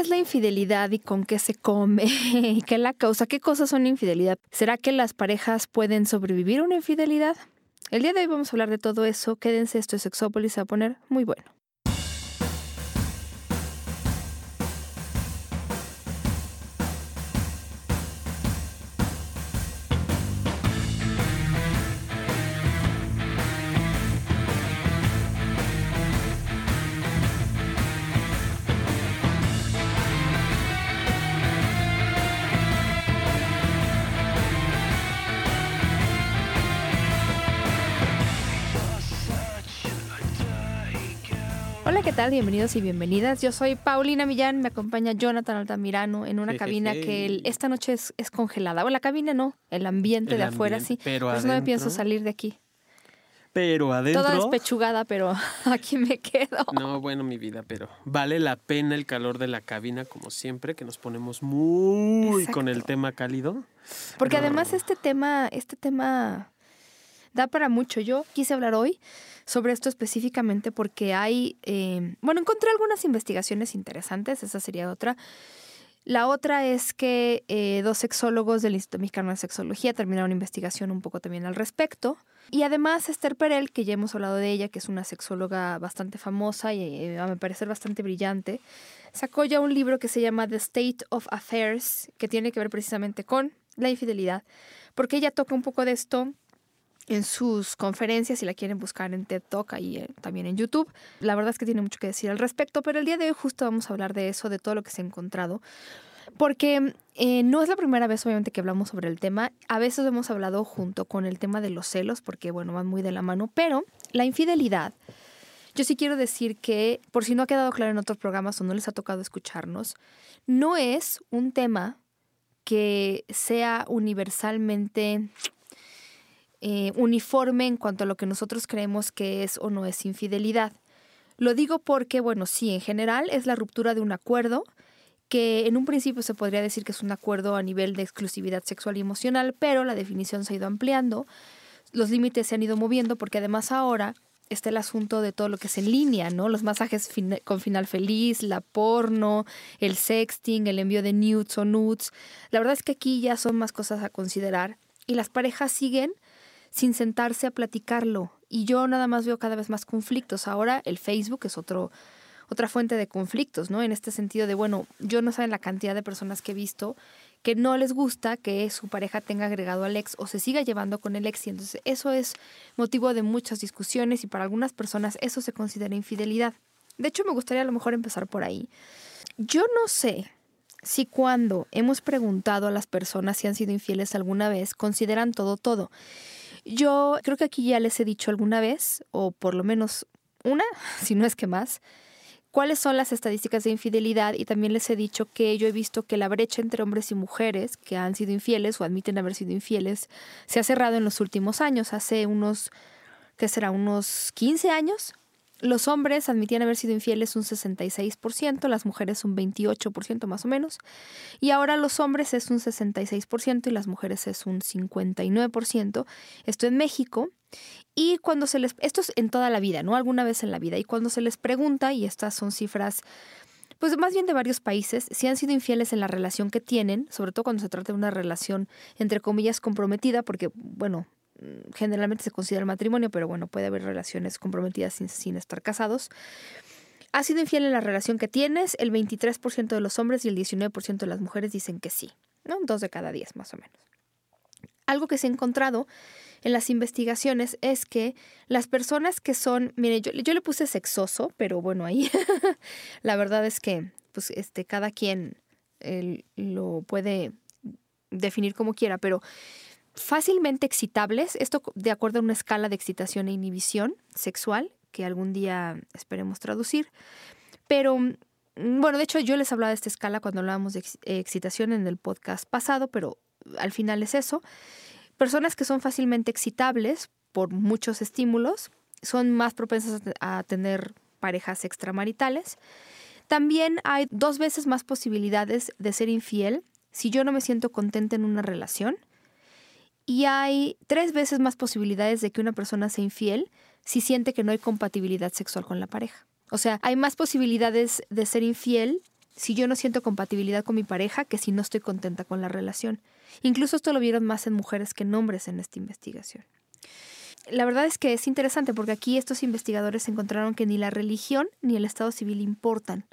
es la infidelidad y con qué se come? ¿Y qué la causa? ¿Qué cosas son infidelidad? ¿Será que las parejas pueden sobrevivir a una infidelidad? El día de hoy vamos a hablar de todo eso. Quédense, esto es va a poner muy bueno. Tal? Bienvenidos y bienvenidas. Yo soy Paulina Millán, me acompaña Jonathan Altamirano en una cabina que el- esta noche es, es congelada. O la cabina no, el ambiente El de afuera ambiente, sí. pero Por eso no me pienso salir de aquí. Pero adentro. Toda despechugada, pero aquí me quedo. No, bueno, mi vida, pero vale la pena el calor de la cabina, como siempre, que nos ponemos muy con el tema cálido. Porque además este tema, este tema da para mucho. Yo quise hablar hoy sobre esto específicamente porque hay, eh, bueno, encontré algunas investigaciones interesantes, esa sería otra. La otra es que eh, dos sexólogos del Instituto Mexicano de Sexología terminaron una investigación un poco también al respecto. Y además Esther Perel, que ya hemos hablado de ella, que es una sexóloga bastante famosa y eh, a mi parecer bastante brillante, sacó ya un libro que se llama The State of Affairs, que tiene que ver precisamente con la infidelidad, porque ella toca un poco de esto en sus conferencias, si la quieren buscar en TED Talk, ahí eh, también en YouTube. La verdad es que tiene mucho que decir al respecto, pero el día de hoy justo vamos a hablar de eso, de todo lo que se ha encontrado. Porque eh, no es la primera vez, obviamente, que hablamos sobre el tema. A veces hemos hablado junto con el tema de los celos, porque, bueno, van muy de la mano. Pero la infidelidad, yo sí quiero decir que, por si no ha quedado claro en otros programas o no les ha tocado escucharnos, no es un tema que sea universalmente eh, uniforme en cuanto a lo que nosotros creemos que es o no es infidelidad. Lo digo porque, bueno, sí, en general es la ruptura de un acuerdo que en un principio se podría decir que es un acuerdo a nivel de exclusividad sexual y emocional, pero la definición se ha ido ampliando, los límites se han ido moviendo porque además ahora está el asunto de todo lo que es en línea, ¿no? Los masajes con final feliz, la porno, el sexting, el envío de nudes o nudes. La verdad es que aquí ya son más cosas a considerar y las parejas siguen sin sentarse a platicarlo. Y yo nada más veo cada vez más conflictos. Ahora el Facebook es otro, otra fuente de conflictos, ¿no? En este sentido de, bueno, yo no saben la cantidad de personas que he visto que no les gusta que su pareja tenga agregado al ex o se siga llevando con el ex. Y entonces eso es motivo de muchas discusiones y para algunas personas eso se considera infidelidad. De hecho, me gustaría a lo mejor empezar por ahí. Yo no sé si cuando hemos preguntado a las personas si han sido infieles alguna vez, consideran todo todo. Yo creo que aquí ya les he dicho alguna vez, o por lo menos una, si no es que más, cuáles son las estadísticas de infidelidad y también les he dicho que yo he visto que la brecha entre hombres y mujeres que han sido infieles o admiten haber sido infieles se ha cerrado en los últimos años, hace unos, ¿qué será? Unos 15 años. Los hombres admitían haber sido infieles un 66%, las mujeres un 28% más o menos, y ahora los hombres es un 66% y las mujeres es un 59%. Esto en México. Y cuando se les, esto es en toda la vida, ¿no? Alguna vez en la vida. Y cuando se les pregunta, y estas son cifras, pues más bien de varios países, si han sido infieles en la relación que tienen, sobre todo cuando se trata de una relación, entre comillas, comprometida, porque, bueno, generalmente se considera el matrimonio, pero bueno, puede haber relaciones comprometidas sin, sin estar casados. ¿Ha sido infiel en la relación que tienes? El 23% de los hombres y el 19% de las mujeres dicen que sí, ¿no? Dos de cada diez más o menos. Algo que se ha encontrado en las investigaciones es que las personas que son, mire, yo, yo le puse sexoso, pero bueno, ahí la verdad es que pues este cada quien eh, lo puede definir como quiera, pero fácilmente excitables, esto de acuerdo a una escala de excitación e inhibición sexual que algún día esperemos traducir, pero mm, bueno, de hecho yo les hablaba de esta escala cuando hablábamos de ex- excitación en el podcast pasado, pero al final es eso. Personas que son fácilmente excitables por muchos estímulos son más propensas a tener parejas extramaritales. También hay dos veces más posibilidades de ser infiel si yo no me siento contenta en una relación. Y hay tres veces más posibilidades de que una persona sea infiel si siente que no hay compatibilidad sexual con la pareja. O sea, hay más posibilidades de ser infiel si yo no siento compatibilidad con mi pareja que si no estoy contenta con la relación. Incluso esto lo vieron más en mujeres que en hombres en esta investigación. La verdad es que es interesante porque aquí estos investigadores encontraron que ni la religión ni el estado civil importan.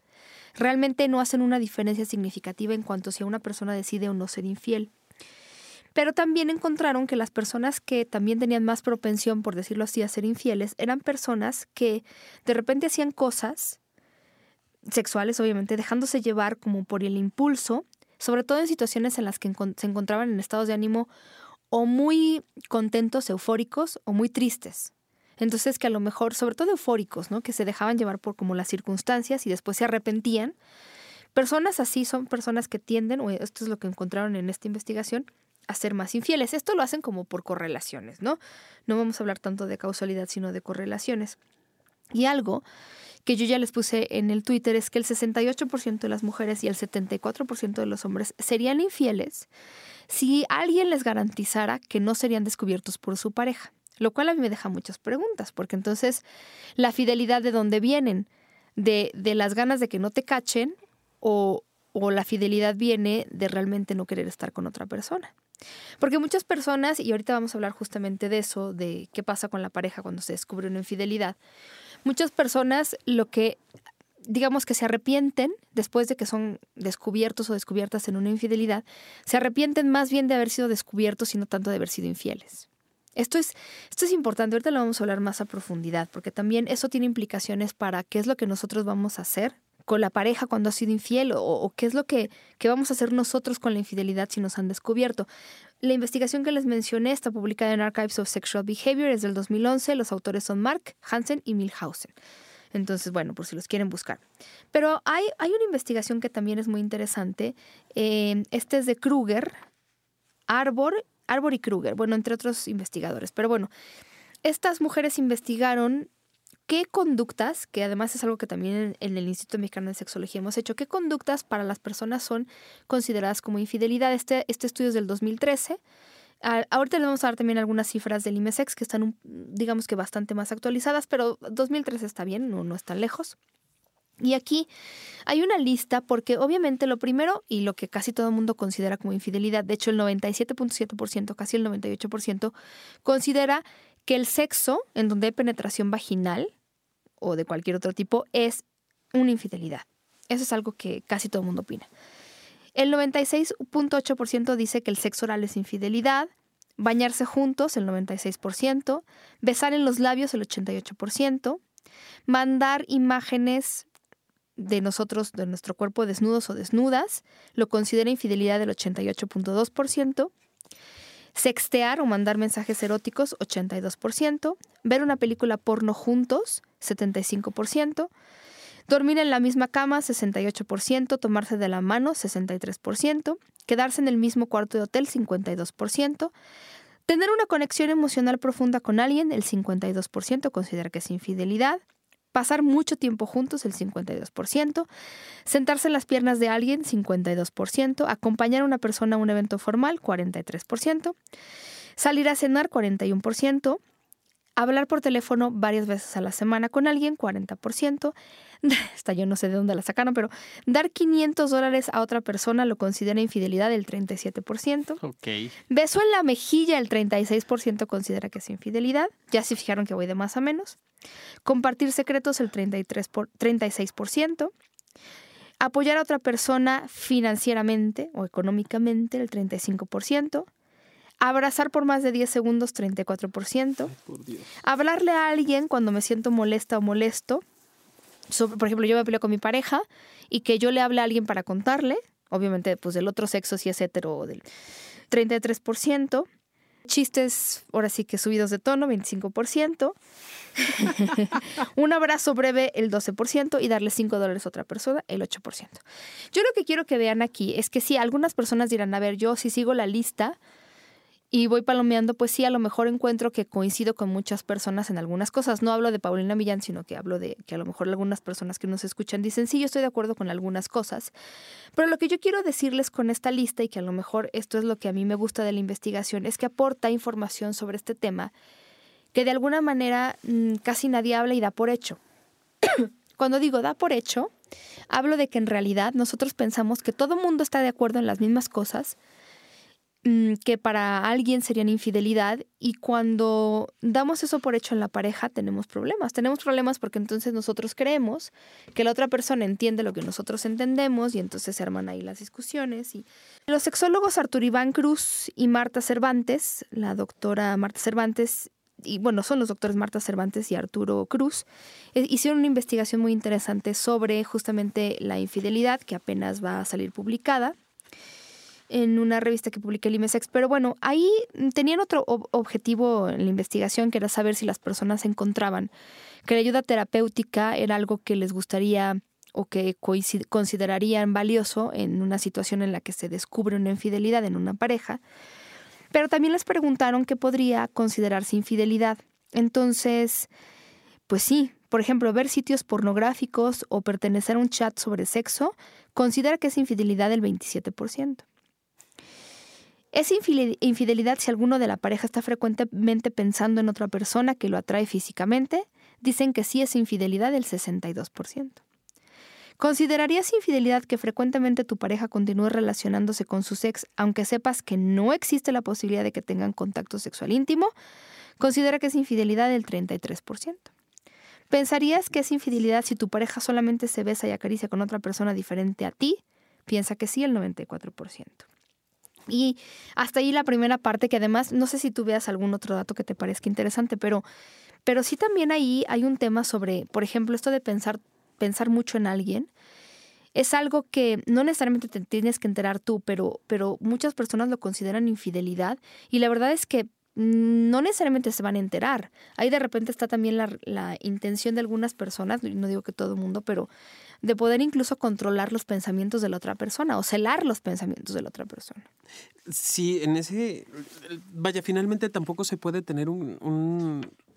Realmente no hacen una diferencia significativa en cuanto si una persona decide o no ser infiel. Pero también encontraron que las personas que también tenían más propensión, por decirlo así, a ser infieles, eran personas que de repente hacían cosas sexuales, obviamente, dejándose llevar como por el impulso, sobre todo en situaciones en las que se encontraban en estados de ánimo o muy contentos, eufóricos o muy tristes. Entonces que a lo mejor, sobre todo eufóricos, ¿no? Que se dejaban llevar por como las circunstancias y después se arrepentían. Personas así son personas que tienden, o esto es lo que encontraron en esta investigación, a ser más infieles. Esto lo hacen como por correlaciones, ¿no? No vamos a hablar tanto de causalidad, sino de correlaciones. Y algo que yo ya les puse en el Twitter es que el 68% de las mujeres y el 74% de los hombres serían infieles si alguien les garantizara que no serían descubiertos por su pareja. Lo cual a mí me deja muchas preguntas, porque entonces la fidelidad de dónde vienen, de, de las ganas de que no te cachen o, o la fidelidad viene de realmente no querer estar con otra persona. Porque muchas personas, y ahorita vamos a hablar justamente de eso, de qué pasa con la pareja cuando se descubre una infidelidad, muchas personas lo que digamos que se arrepienten después de que son descubiertos o descubiertas en una infidelidad, se arrepienten más bien de haber sido descubiertos y no tanto de haber sido infieles. Esto es, esto es importante, ahorita lo vamos a hablar más a profundidad, porque también eso tiene implicaciones para qué es lo que nosotros vamos a hacer con la pareja cuando ha sido infiel o, qué es lo que, que, vamos a hacer nosotros con la infidelidad si nos han descubierto. La investigación que les mencioné está publicada en Archives of Sexual Behavior, es del 2011, los autores son Mark, Hansen y Milhausen. Entonces, bueno, por si los quieren buscar. Pero hay, hay una investigación que también es muy interesante. Eh, este es de Kruger, Arbor, Arbor y Kruger, bueno, entre otros investigadores. Pero bueno, estas mujeres investigaron qué conductas, que además es algo que también en, el Instituto Mexicano de Sexología hemos hecho, qué conductas para las personas son consideradas como infidelidad. Este, este estudio es del 2013. ahorita les vamos a dar también algunas cifras del IMESEX que están, digamos que bastante más actualizadas, pero 2013 está bien, no, no es lejos. Y aquí hay una lista porque obviamente lo primero y lo que casi todo el mundo considera como infidelidad, de hecho el 97.7%, casi el 98%, considera que el sexo en donde hay penetración vaginal o de cualquier otro tipo es una infidelidad. Eso es algo que casi todo el mundo opina. El 96.8% dice que el sexo oral es infidelidad, bañarse juntos el 96%, besar en los labios el 88%, mandar imágenes de nosotros, de nuestro cuerpo desnudos o desnudas, lo considera infidelidad del 88.2%, Sextear o mandar mensajes eróticos, 82%. Ver una película porno juntos, 75%. Dormir en la misma cama, 68%. Tomarse de la mano, 63%. Quedarse en el mismo cuarto de hotel, 52%. Tener una conexión emocional profunda con alguien, el 52% considera que es infidelidad pasar mucho tiempo juntos, el 52%, sentarse en las piernas de alguien, 52%, acompañar a una persona a un evento formal, 43%, salir a cenar, 41%, hablar por teléfono varias veces a la semana con alguien, 40%, esta yo no sé de dónde la sacaron, pero dar 500 dólares a otra persona lo considera infidelidad, el 37%. Ok. Beso en la mejilla, el 36% considera que es infidelidad, ya se fijaron que voy de más a menos. Compartir secretos el 33 por, 36%. Apoyar a otra persona financieramente o económicamente el 35%. Abrazar por más de 10 segundos 34%. Hablarle a alguien cuando me siento molesta o molesto. por ejemplo, yo me peleo con mi pareja y que yo le hable a alguien para contarle. Obviamente, pues del otro sexo si es hetero del 33%. Chistes, ahora sí que subidos de tono, 25%. un abrazo breve, el 12%, y darle 5 dólares a otra persona, el 8%. Yo lo que quiero que vean aquí es que sí, algunas personas dirán, a ver, yo si sigo la lista, y voy palomeando, pues sí, a lo mejor encuentro que coincido con muchas personas en algunas cosas. No hablo de Paulina Millán, sino que hablo de que a lo mejor algunas personas que nos escuchan dicen, sí, yo estoy de acuerdo con algunas cosas. Pero lo que yo quiero decirles con esta lista, y que a lo mejor esto es lo que a mí me gusta de la investigación, es que aporta información sobre este tema que de alguna manera mm, casi nadie habla y da por hecho. Cuando digo da por hecho, hablo de que en realidad nosotros pensamos que todo mundo está de acuerdo en las mismas cosas, que para alguien serían infidelidad y cuando damos eso por hecho en la pareja tenemos problemas. Tenemos problemas porque entonces nosotros creemos que la otra persona entiende lo que nosotros entendemos y entonces se arman ahí las discusiones. Y los sexólogos Artur Iván Cruz y Marta Cervantes, la doctora Marta Cervantes y bueno, son los doctores Marta Cervantes y Arturo Cruz, eh, hicieron una investigación muy interesante sobre justamente la infidelidad que apenas va a salir publicada en una revista que publica el IMESEX. Pero bueno, ahí tenían otro objetivo en la investigación que era saber si las personas encontraban que la ayuda terapéutica era algo que les gustaría o que considerarían valioso en una situación en la que se descubre una infidelidad en una pareja pero también les preguntaron qué podría considerarse infidelidad. Entonces, pues sí, por ejemplo, ver sitios pornográficos o pertenecer a un chat sobre sexo, considera que es infidelidad el 27%. Es infidelidad si alguno de la pareja está frecuentemente pensando en otra persona que lo atrae físicamente. Dicen que sí es infidelidad el 62%. ¿Considerarías infidelidad que frecuentemente tu pareja continúe relacionándose con su ex aunque sepas que no existe la posibilidad de que tengan contacto sexual íntimo? Considera que es infidelidad el 33%. ¿Pensarías que es infidelidad si tu pareja solamente se besa y acaricia con otra persona diferente a ti? Piensa que sí, el 94%. Y hasta ahí la primera parte, que además, no sé si tú veas algún otro dato que te parezca interesante, pero, pero sí también ahí hay un tema sobre, por ejemplo, esto de pensar pensar mucho en alguien, es algo que no necesariamente te tienes que enterar tú, pero, pero muchas personas lo consideran infidelidad y la verdad es que no necesariamente se van a enterar. Ahí de repente está también la, la intención de algunas personas, no digo que todo el mundo, pero de poder incluso controlar los pensamientos de la otra persona o celar los pensamientos de la otra persona. Sí, en ese, vaya, finalmente tampoco se puede tener un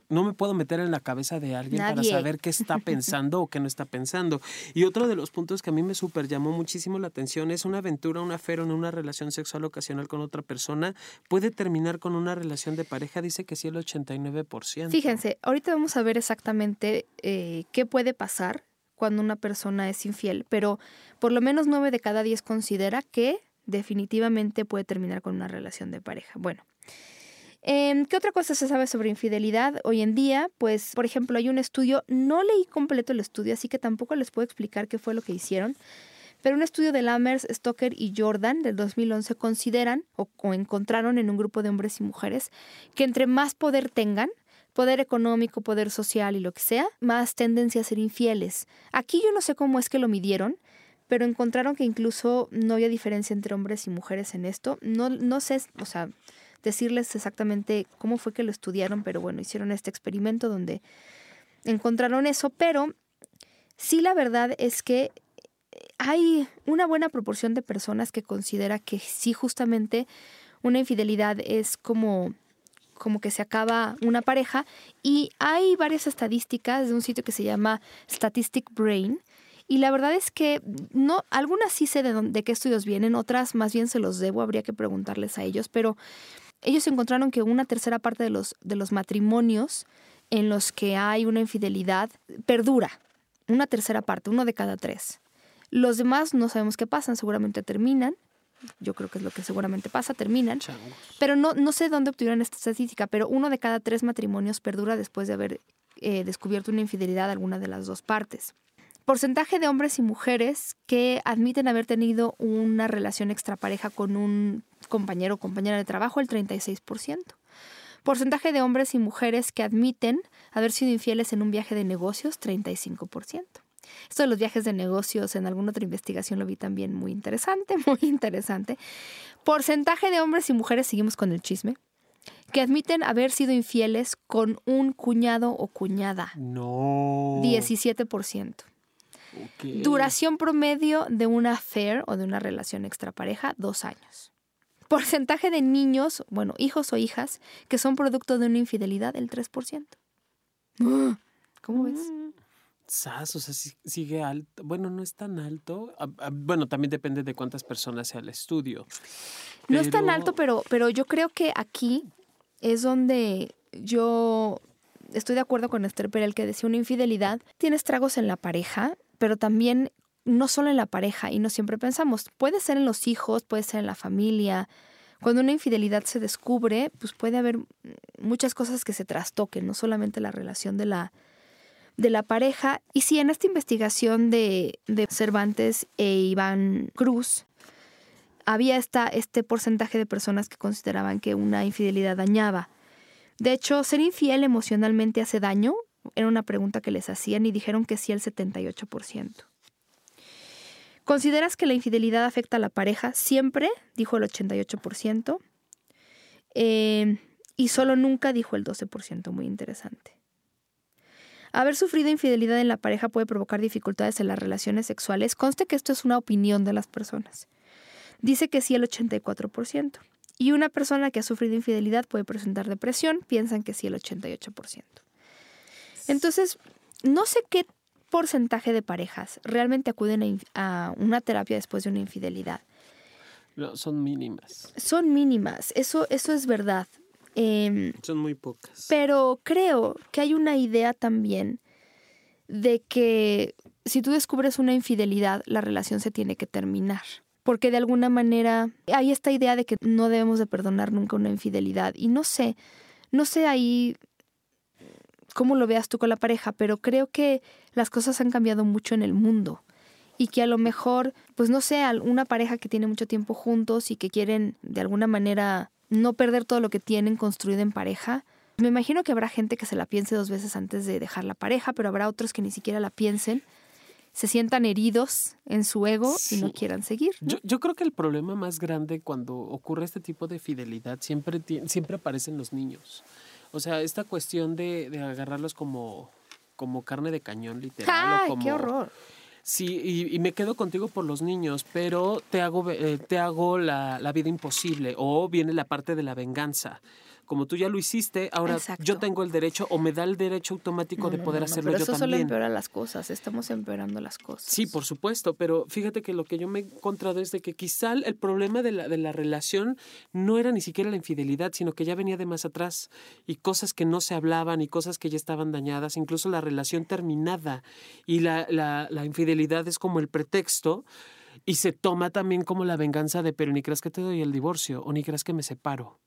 no me puedo meter en la cabeza de alguien para saber qué está pensando o qué no está pensando. Y otro de los puntos que a mí me super llamó muchísimo la atención es una aventura, una afero en una relación sexual ocasional con otra persona puede terminar con una relación de pareja, dice que sí el 89%. Fíjense, ahorita vamos a ver exactamente eh, qué puede pasar cuando una persona es infiel, pero por lo menos 9 de cada 10 considera que definitivamente puede terminar con una relación de pareja. Bueno, Em, ¿Qué otra cosa se sabe sobre infidelidad hoy en día? Pues, por ejemplo, hay un estudio, no leí completo el estudio, así que tampoco les puedo explicar qué fue lo que hicieron, pero un estudio de Lammers, Stoker y Jordan del 2011 consideran o, encontraron en un grupo de hombres y mujeres que entre más poder tengan, poder económico, poder social y lo que sea, más tendencia a ser infieles. Aquí yo no sé cómo es que lo midieron, pero encontraron que incluso no había diferencia entre hombres y mujeres en esto. No, no sé, o sea, decirles exactamente cómo fue que lo estudiaron, pero bueno, hicieron este experimento donde encontraron eso, pero sí la verdad es que hay una buena proporción de personas que considera que sí justamente una infidelidad es como como que se acaba una pareja y hay varias estadísticas de un sitio que se llama Statistic Brain y la verdad es que no algunas sí sé de, de qué estudios vienen, otras más bien se los debo, habría que preguntarles a ellos, pero ellos encontraron que una tercera parte de los, de los matrimonios en los que hay una infidelidad perdura. Una tercera parte, uno de cada tres. Los demás no sabemos qué pasan, seguramente terminan. Yo creo que es lo que seguramente pasa, terminan. Pero no, no sé dónde obtuvieron esta estadística, pero uno de cada tres matrimonios perdura después de haber eh, descubierto una infidelidad a alguna de las dos partes. Porcentaje de hombres y mujeres que admiten haber tenido una relación extrapareja con un compañero o compañera de trabajo, el 36%. Porcentaje de hombres y mujeres que admiten haber sido infieles en un viaje de negocios, 35%. Esto de los viajes de negocios en alguna otra investigación lo vi también muy interesante, muy interesante. Porcentaje de hombres y mujeres, seguimos con el chisme, que admiten haber sido infieles con un cuñado o cuñada. No. 17%. Duración promedio de una affair o de una relación extrapareja, dos años. Porcentaje de niños, bueno, hijos o hijas, que son producto de una infidelidad, el 3%. ¿Cómo ves? Sas, o sea, sigue alto. Bueno, no es tan alto. Bueno, también depende de cuántas personas sea el estudio. No es tan alto, pero, pero yo creo que aquí es donde yo estoy de acuerdo con Esther Perel que decía una infidelidad tiene estragos en la pareja, pero también no solo en la pareja y no siempre pensamos, puede ser en los hijos, puede ser en la familia. Cuando una infidelidad se descubre, pues puede haber muchas cosas que se trastoquen, no solamente la relación de la, de la pareja. Y sí, en esta investigación de, de Cervantes e Iván Cruz, había esta, este porcentaje de personas que consideraban que una infidelidad dañaba. De hecho, ser infiel emocionalmente hace daño, era una pregunta que les hacían y dijeron que sí el 78%. ¿Consideras que la infidelidad afecta a la pareja? Siempre, dijo el 88%. Eh, y solo nunca dijo el 12%, muy interesante. Haber sufrido infidelidad en la pareja puede provocar dificultades en las relaciones sexuales. Conste que esto es una opinión de las personas. Dice que sí el 84%. Y una persona que ha sufrido infidelidad puede presentar depresión, piensan que sí el 88%. Entonces, no sé qué porcentaje de parejas realmente acuden a, una terapia después de una infidelidad. No, son mínimas. Son mínimas, eso, eso es verdad. Em, son muy pocas. Pero creo que hay una idea también de que si tú descubres una infidelidad, la relación se tiene que terminar porque de alguna manera hay esta idea de que no debemos de perdonar nunca una infidelidad. Y no sé, no sé ahí cómo lo veas tú con la pareja, pero creo que las cosas han cambiado mucho en el mundo y que a lo mejor, pues no sé, una pareja que tiene mucho tiempo juntos y que quieren de alguna manera no perder todo lo que tienen construido en pareja. Me imagino que habrá gente que se la piense dos veces antes de dejar la pareja, pero habrá otros que ni siquiera la piensen se sientan heridos en su ego y no quieran seguir. Yo, creo que el problema más grande cuando ocurre este tipo de fidelidad siempre, siempre aparecen los niños. O sea, esta cuestión de, agarrarlos como, como carne de cañón, literal. ¡Ay, como, qué horror! Sí, y, me quedo contigo por los niños, pero te hago, eh, te hago la, la vida imposible o viene la parte de la venganza como tú ya lo hiciste, ahora yo tengo el derecho o me da el derecho automático de poder hacerlo pero yo eso solo empeora las cosas, estamos empeorando las cosas. Sí, por supuesto, pero fíjate que lo que yo me he encontrado es de que quizá el problema de la, de la relación no era ni siquiera la infidelidad, sino que ya venía de más atrás y cosas que no se hablaban y cosas que ya estaban dañadas, incluso la relación terminada y la, la, la infidelidad es como el pretexto. Y se toma también como la venganza de, pero ni creas que te doy el divorcio o ni creas que me separo.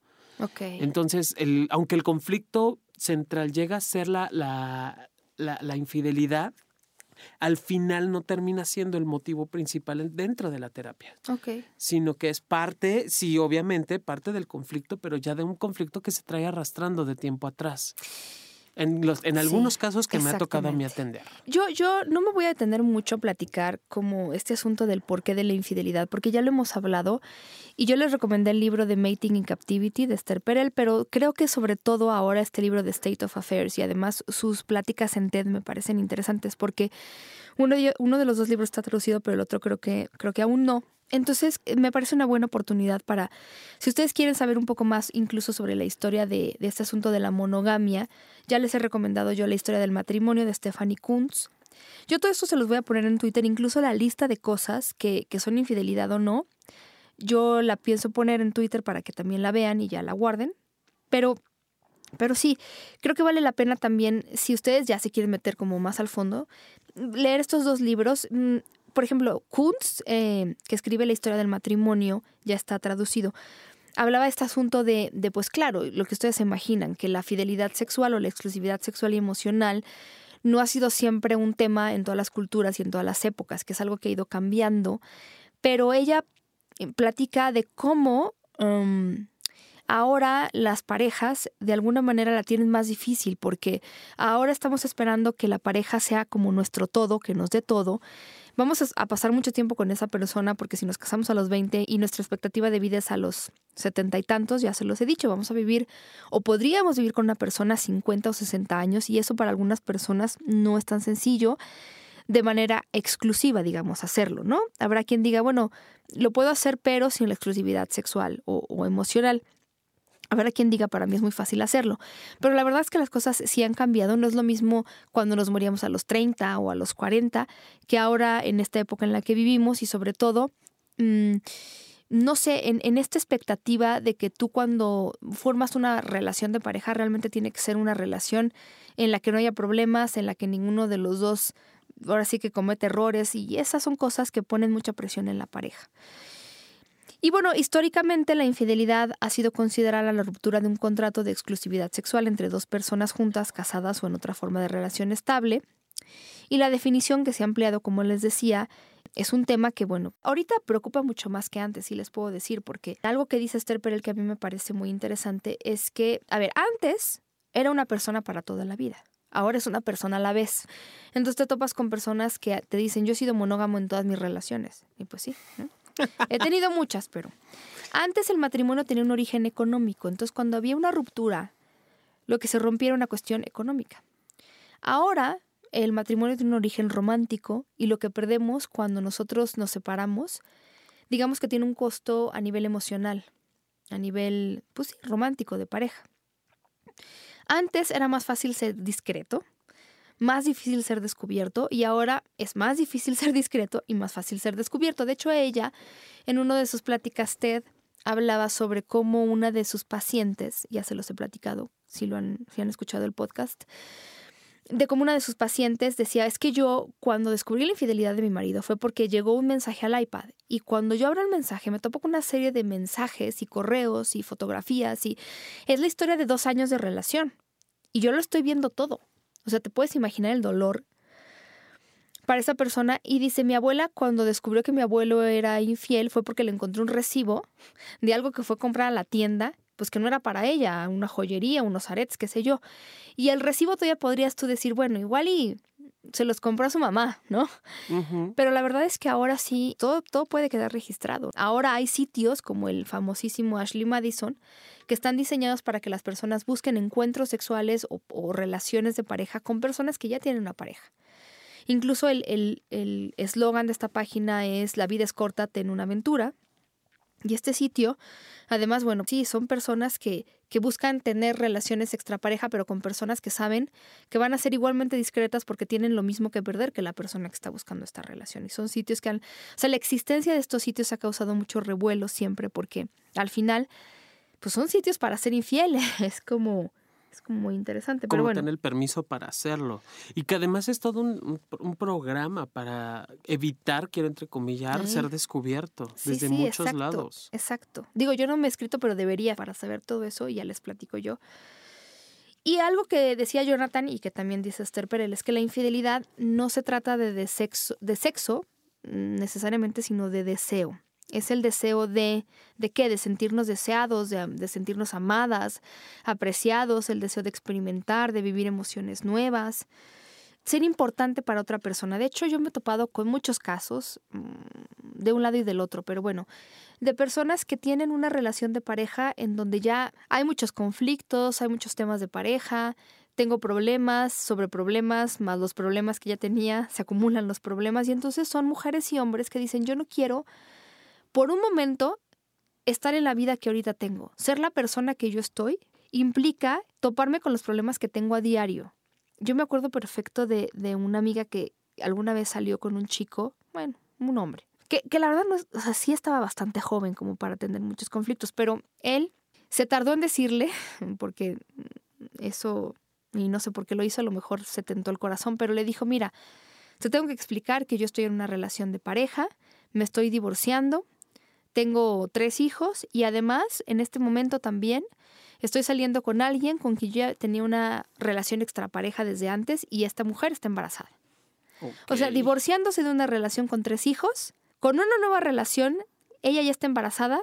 Entonces, el, aunque el conflicto central llega a ser la, la, la, infidelidad, al final no termina siendo el motivo principal dentro de la terapia. Okay. Sino que es parte, sí, obviamente, parte del conflicto, pero ya de un conflicto que se trae arrastrando de tiempo atrás en, los, en algunos casos que me ha tocado a mí atender. Yo, yo no me voy a detener mucho a platicar como este asunto del porqué de la infidelidad, porque ya lo hemos hablado y yo les recomendé el libro de Mating in Captivity de Esther Perel, pero creo que sobre todo ahora este libro de State of Affairs y además sus pláticas en TED me parecen interesantes porque uno de, uno de los dos libros está traducido, pero el otro creo que, creo que aún no. Entonces, eh, me parece una buena oportunidad para, si ustedes quieren saber un poco más incluso sobre la historia de, este asunto de la monogamia, ya les he recomendado yo la historia del matrimonio de Stephanie Kuntz. Yo todo esto se los voy a poner en Twitter, incluso la lista de cosas que, que son infidelidad o no. Yo la pienso poner en Twitter para que también la vean y ya la guarden. Pero pero sí, creo que vale la pena también, si ustedes ya se quieren meter como más al fondo, leer estos dos libros. Por ejemplo, Kunz, eh, que escribe la historia del matrimonio, ya está traducido. Hablaba de este asunto de, pues claro, lo que ustedes se imaginan, que la fidelidad sexual o la exclusividad sexual y emocional no ha sido siempre un tema en todas las culturas y en todas las épocas, que es algo que ha ido cambiando, pero ella eh, platica de cómo um, ahora las parejas de alguna manera la tienen más difícil, porque ahora estamos esperando que la pareja sea como nuestro todo, que nos dé todo, vamos a pasar mucho tiempo con esa persona porque si nos casamos a los 20 y nuestra expectativa de vida es a los 70 y tantos, ya se los he dicho, vamos a vivir o podríamos vivir con una persona 50 o 60 años y eso para algunas personas no es tan sencillo de manera exclusiva, digamos, hacerlo, ¿no? Habrá quien diga, bueno, lo puedo hacer pero sin la exclusividad sexual o, o emocional. Habrá quien diga, para mí es muy fácil hacerlo. Pero la verdad es que las cosas sí han cambiado. No es lo mismo cuando nos moríamos a los 30 o a los 40 que ahora en esta época en la que vivimos y sobre todo, mm, no sé, en, esta expectativa de que tú cuando formas una relación de pareja realmente tiene que ser una relación en la que no haya problemas, en la que ninguno de los dos ahora sí que comete errores y esas son cosas que ponen mucha presión en la pareja. Y bueno, históricamente la infidelidad ha sido considerada la ruptura de un contrato de exclusividad sexual entre dos personas juntas, casadas o en otra forma de relación estable. Y la definición que se ha empleado, como les decía, es un tema que, bueno, ahorita preocupa mucho más que antes, y les puedo decir, porque algo que dice Esther Perel que a mí me parece muy interesante es que, a ver, antes era una persona para toda la vida. Ahora es una persona a la vez. Entonces te topas con personas que te dicen, yo he sido monógamo en todas mis relaciones. Y pues sí, he tenido muchas, pero antes el matrimonio tenía un origen económico. Entonces cuando había una ruptura, lo que se rompía era una cuestión económica. Ahora el matrimonio tiene un origen romántico y lo que perdemos cuando nosotros nos separamos, digamos que tiene un costo a nivel emocional, a nivel, pues sí, romántico, de pareja. Antes era más fácil ser discreto, más difícil ser descubierto y ahora es más difícil ser discreto y más fácil ser descubierto. De hecho, ella, en una de sus pláticas TED, hablaba sobre cómo una de sus pacientes, ya se los he platicado, si lo han, han escuchado el podcast, de cómo una de sus pacientes decía, es que yo cuando descubrí la infidelidad de mi marido fue porque llegó un mensaje al iPad y cuando yo abro el mensaje me topo con una serie de mensajes y correos y fotografías y es la historia de dos años de relación y yo lo estoy viendo todo. O sea, te puedes imaginar el dolor para esa persona y dice, mi abuela cuando descubrió que mi abuelo era infiel fue porque le encontró un recibo de algo que fue comprar a la tienda pues que no era para ella, una joyería, unos aretes, qué sé yo. Y el recibo todavía podrías tú decir, bueno, igual y se los compró a su mamá, ¿no? Pero la verdad es que ahora sí, todo, todo puede quedar registrado. Ahora hay sitios como el famosísimo Ashley Madison que están diseñados para que las personas busquen encuentros sexuales o relaciones de pareja con personas que ya tienen una pareja. Incluso el eslogan el, de esta página es La vida es corta, ten una aventura. Y este sitio, además, bueno, sí, son personas que, que buscan tener relaciones extrapareja, pero con personas que saben que van a ser igualmente discretas porque tienen lo mismo que perder que la persona que está buscando esta relación. Y son sitios que han, o sea, la existencia de estos sitios ha causado mucho revuelo siempre porque al final, pues son sitios para ser infieles. Es como, es como muy interesante. Como pero bueno. tener el permiso para hacerlo. Y que además es todo un, programa para evitar, quiero entrecomillar, ser descubierto desde muchos lados. Exacto. Digo, yo no me he escrito, pero debería para saber todo eso y ya les platico yo. Y algo que decía Jonathan y que también dice Esther Perel es que la infidelidad no se trata de, de, sexo, de sexo mm, necesariamente, sino de deseo. Es el deseo de, ¿de qué? De sentirnos deseados, de, sentirnos amadas, apreciados, el deseo de experimentar, de vivir emociones nuevas, ser importante para otra persona. De hecho, yo me he topado con muchos casos, mm, de un lado y del otro, pero bueno, de personas que tienen una relación de pareja en donde ya hay muchos conflictos, hay muchos temas de pareja, tengo problemas sobre problemas, más los problemas que ya tenía, se acumulan los problemas y entonces son mujeres y hombres que dicen, yo no quiero por un momento, estar en la vida que ahorita tengo, ser la persona que yo estoy, implica toparme con los problemas que tengo a diario. Yo me acuerdo perfecto de, una amiga que alguna vez salió con un chico, bueno, un hombre, que, que la verdad no o sea, sí estaba bastante joven como para tener muchos conflictos, pero él se tardó en decirle, porque eso, y no sé por qué lo hizo, a lo mejor se tentó el corazón, pero le dijo, mira, te tengo que explicar que yo estoy en una relación de pareja, me estoy divorciando, tengo tres hijos y además en este momento también estoy saliendo con alguien con quien yo tenía una relación extrapareja desde antes y esta mujer está embarazada. O sea, divorciándose de una relación con tres hijos, con una nueva relación, ella ya está embarazada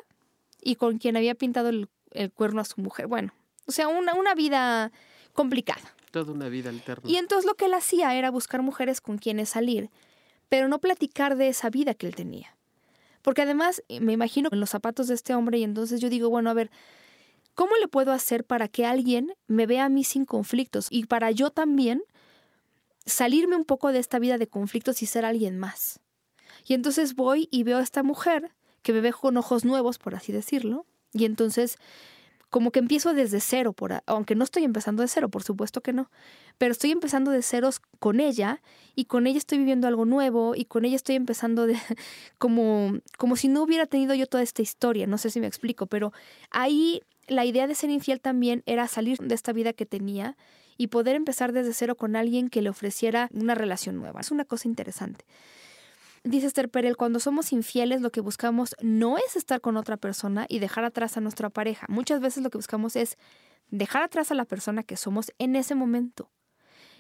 y con quien había pintado el, cuerno a su mujer. Bueno, o sea, una, una vida complicada. Toda una vida alterna. Y entonces lo que él hacía era buscar mujeres con quienes salir, pero no platicar de esa vida que él tenía. Porque además eh, me imagino en los zapatos de este hombre y entonces yo digo, bueno, a ver, ¿cómo le puedo hacer para que alguien me vea a mí sin conflictos y para yo también salirme un poco de esta vida de conflictos y ser alguien más? Y entonces voy y veo a esta mujer que me ve con ojos nuevos, por así decirlo, y entonces como que empiezo desde cero, por, aunque no estoy empezando de cero, por supuesto que no, pero estoy empezando de ceros con ella y con ella estoy viviendo algo nuevo y con ella estoy empezando de como, como si no hubiera tenido yo toda esta historia, no sé si me explico, pero ahí la idea de ser infiel también era salir de esta vida que tenía y poder empezar desde cero con alguien que le ofreciera una relación nueva. Es una cosa interesante. Dice Esther Perel, cuando somos infieles lo que buscamos no es estar con otra persona y dejar atrás a nuestra pareja. Muchas veces lo que buscamos es dejar atrás a la persona que somos en ese momento.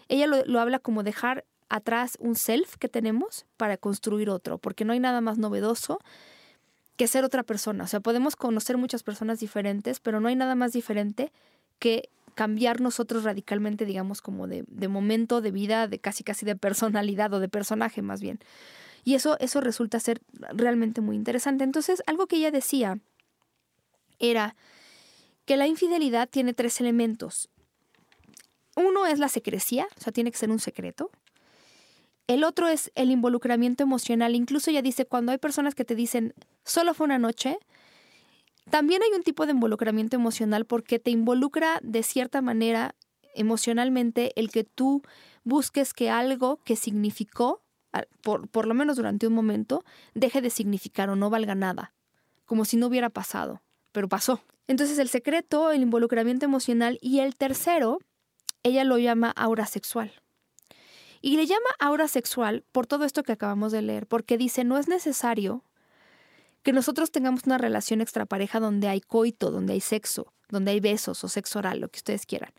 Ella lo, lo habla como dejar atrás un self que tenemos para construir otro, porque no hay nada más novedoso que ser otra persona. O sea, podemos conocer muchas personas diferentes, pero no hay nada más diferente que cambiar nosotros radicalmente, digamos, como de, de momento, de vida, de casi casi de personalidad o de personaje más bien. Y eso, eso resulta ser realmente muy interesante. Entonces, algo que ella decía era que la infidelidad tiene tres elementos. Uno es la secrecía, o sea, tiene que ser un secreto. El otro es el involucramiento emocional. Incluso ella dice, cuando hay personas que te dicen, solo fue una noche, también hay un tipo de involucramiento emocional porque te involucra de cierta manera emocionalmente el que tú busques que algo que significó por, por lo menos durante un momento, deje de significar o no valga nada, como si no hubiera pasado, pero pasó. Entonces el secreto, el involucramiento emocional y el tercero, ella lo llama aura sexual. Y le llama aura sexual por todo esto que acabamos de leer, porque dice, no es necesario que nosotros tengamos una relación extrapareja donde hay coito, donde hay sexo, donde hay besos o sexo oral, lo que ustedes quieran.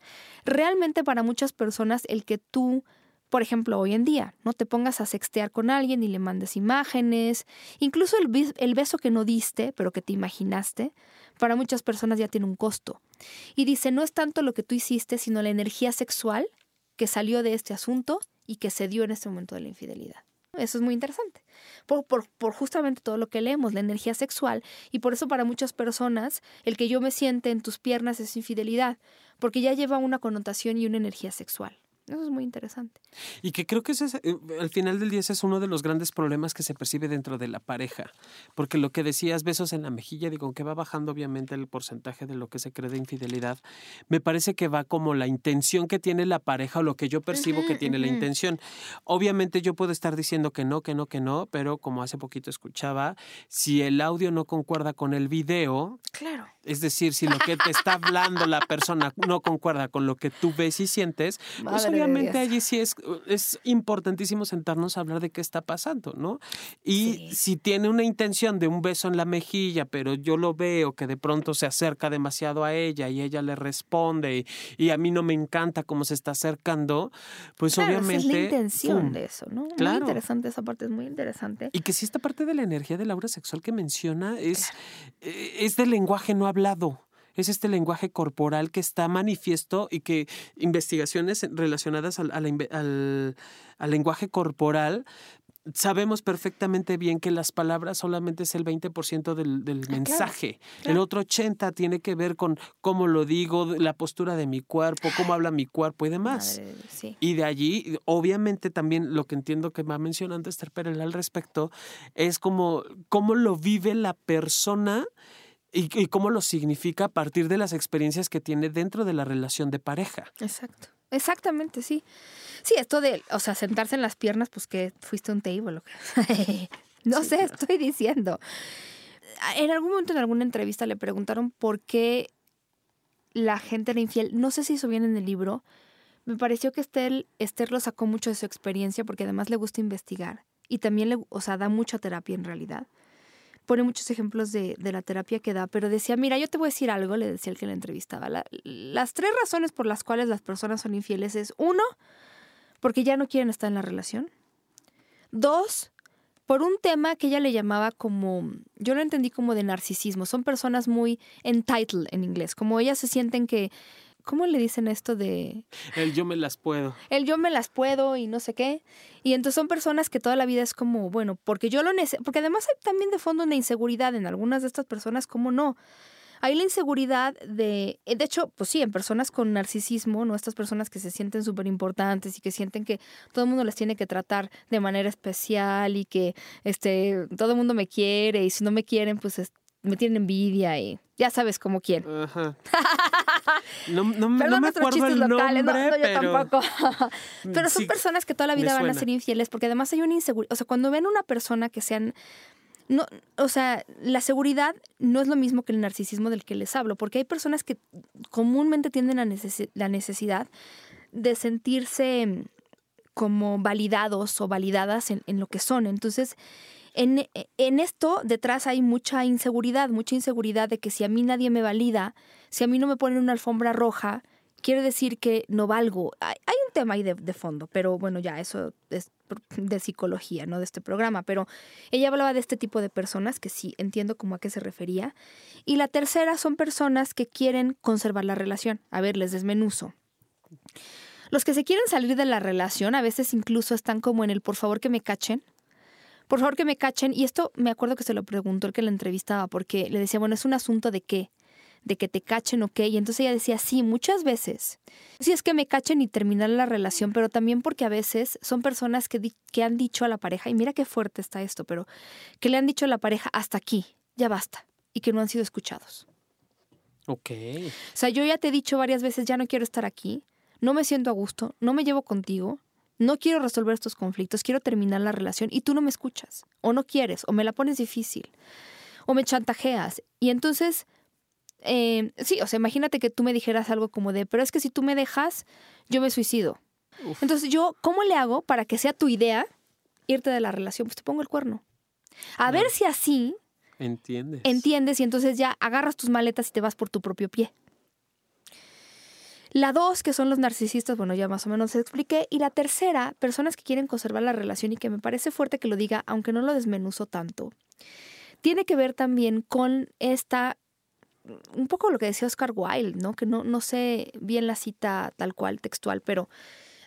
Realmente para muchas personas el que tú por ejemplo, hoy en día, no te pongas a sextear con alguien y le mandes imágenes, incluso el, beso que no diste, pero que te imaginaste, para muchas personas ya tiene un costo. Y dice, no es tanto lo que tú hiciste, sino la energía sexual que salió de este asunto y que se dio en este momento de la infidelidad. Eso es muy interesante, por, por, justamente todo lo que leemos, la energía sexual, y por eso para muchas personas el que yo me siente en tus piernas es infidelidad, porque ya lleva una connotación y una energía sexual. Eso es muy interesante. Y que creo que ese es, eh, al final del día ese es uno de los grandes problemas que se percibe dentro de la pareja. Porque lo que decías, besos en la mejilla, digo, que va bajando obviamente el porcentaje de lo que se cree de infidelidad, me parece que va como la intención que tiene la pareja o lo que yo percibo que tiene la intención. Obviamente yo puedo estar diciendo que no, que no, que no, pero como hace poquito escuchaba, si el audio no concuerda con el video, claro. Es decir, si lo que te está hablando la persona no concuerda con lo que tú ves y sientes, pues obviamente allí sí es, es importantísimo sentarnos a hablar de qué está pasando, ¿no? Y si tiene una intención de un beso en la mejilla, pero yo lo veo que de pronto se acerca demasiado a ella y ella le responde y, a mí no me encanta cómo se está acercando, pues obviamente... es la intención de eso, ¿no? Claro. Muy interesante esa parte, es muy interesante. Y que si esta parte de la energía de la obra sexual que menciona es, eh, es del lenguaje no hablado es este lenguaje corporal que está manifiesto y que investigaciones relacionadas al, al, lenguaje corporal sabemos perfectamente bien que las palabras solamente es el 20% del, del ah, mensaje. El otro 80% tiene que ver con cómo lo digo, la postura de mi cuerpo, cómo habla mi cuerpo y demás. Y de allí, obviamente también lo que entiendo que va mencionando Esther Perel al respecto, es como cómo lo vive la persona y, cómo lo significa a partir de las experiencias que tiene dentro de la relación de pareja. Exacto. Exactamente, sí. Sí, esto de, o sea, sentarse en las piernas, pues que fuiste un table. Lo que... no sé, estoy diciendo. En algún momento en alguna entrevista le preguntaron por qué la gente era infiel. No sé si eso viene en el libro. Me pareció que Esther, Esther lo sacó mucho de su experiencia porque además le gusta investigar y también le, o sea, da mucha terapia en realidad pone muchos ejemplos de, la terapia que da, pero decía, mira, yo te voy a decir algo, le decía el que la entrevistaba. las tres razones por las cuales las personas son infieles es, uno, porque ya no quieren estar en la relación. Dos, por un tema que ella le llamaba como, yo lo entendí como de narcisismo. Son personas muy entitled en inglés, como ellas se sienten que ¿cómo le dicen esto de...? El yo me las puedo. El yo me las puedo y no sé qué. Y entonces son personas que toda la vida es como, bueno, porque yo lo necesito, porque además hay también de fondo una inseguridad en algunas de estas personas, ¿cómo no? Hay la inseguridad de, de hecho, pues sí, en personas con narcisismo, ¿no? Estas personas que se sienten súper importantes y que sienten que todo el mundo les tiene que tratar de manera especial y que este, todo el mundo me quiere y si no me quieren, pues me tienen envidia y ya sabes cómo quién. Ajá. No, no, no me acuerdo el nombre, no, yo pero... tampoco. pero son personas que toda la vida van a ser infieles porque además hay una inseguridad. O sea, cuando ven una persona que sean... No, o sea, la seguridad no es lo mismo que el narcisismo del que les hablo, porque hay personas que comúnmente tienen la, la necesidad de sentirse como validados o validadas en, lo que son. Entonces, en, en, esto detrás hay mucha inseguridad, mucha inseguridad de que si a mí nadie me valida, si a mí no me ponen una alfombra roja, quiere decir que no valgo. Hay, un tema ahí de, de, fondo, pero bueno, ya eso es de psicología, no de este programa, pero ella hablaba de este tipo de personas que sí entiendo como a qué se refería. Y la tercera son personas que quieren conservar la relación. A ver, les desmenuzo. Los que se quieren salir de la relación a veces incluso están como en el por favor que me cachen. Por favor que me cachen. Y esto me acuerdo que se lo preguntó el que la entrevistaba porque le decía, bueno, es un asunto de qué de que te cachen, ok. Y entonces ella decía, sí, muchas veces. Sí es que me cachen y terminar la relación, pero también porque a veces son personas que, que han dicho a la pareja, y mira qué fuerte está esto, pero que le han dicho a la pareja, hasta aquí, ya basta, y que no han sido escuchados. Ok. O sea, yo ya te he dicho varias veces, ya no quiero estar aquí, no me siento a gusto, no me llevo contigo, no quiero resolver estos conflictos, quiero terminar la relación y tú no me escuchas, o no quieres, o me la pones difícil, o me chantajeas. Y entonces eh, sí, o sea, imagínate que tú me dijeras algo como de, pero es que si tú me dejas, yo me suicido. Entonces yo, ¿cómo le hago para que sea tu idea irte de la relación? Pues te pongo el cuerno. A ver si así... Entiendes. Entiendes y entonces ya agarras tus maletas y te vas por tu propio pie. La dos, que son los narcisistas, bueno, ya más o menos se expliqué. Y la tercera, personas que quieren conservar la relación y que me parece fuerte que lo diga, aunque no lo desmenuzo tanto, tiene que ver también con esta un poco lo que decía Oscar Wilde, ¿no? Que no, no sé bien la cita tal cual, textual, pero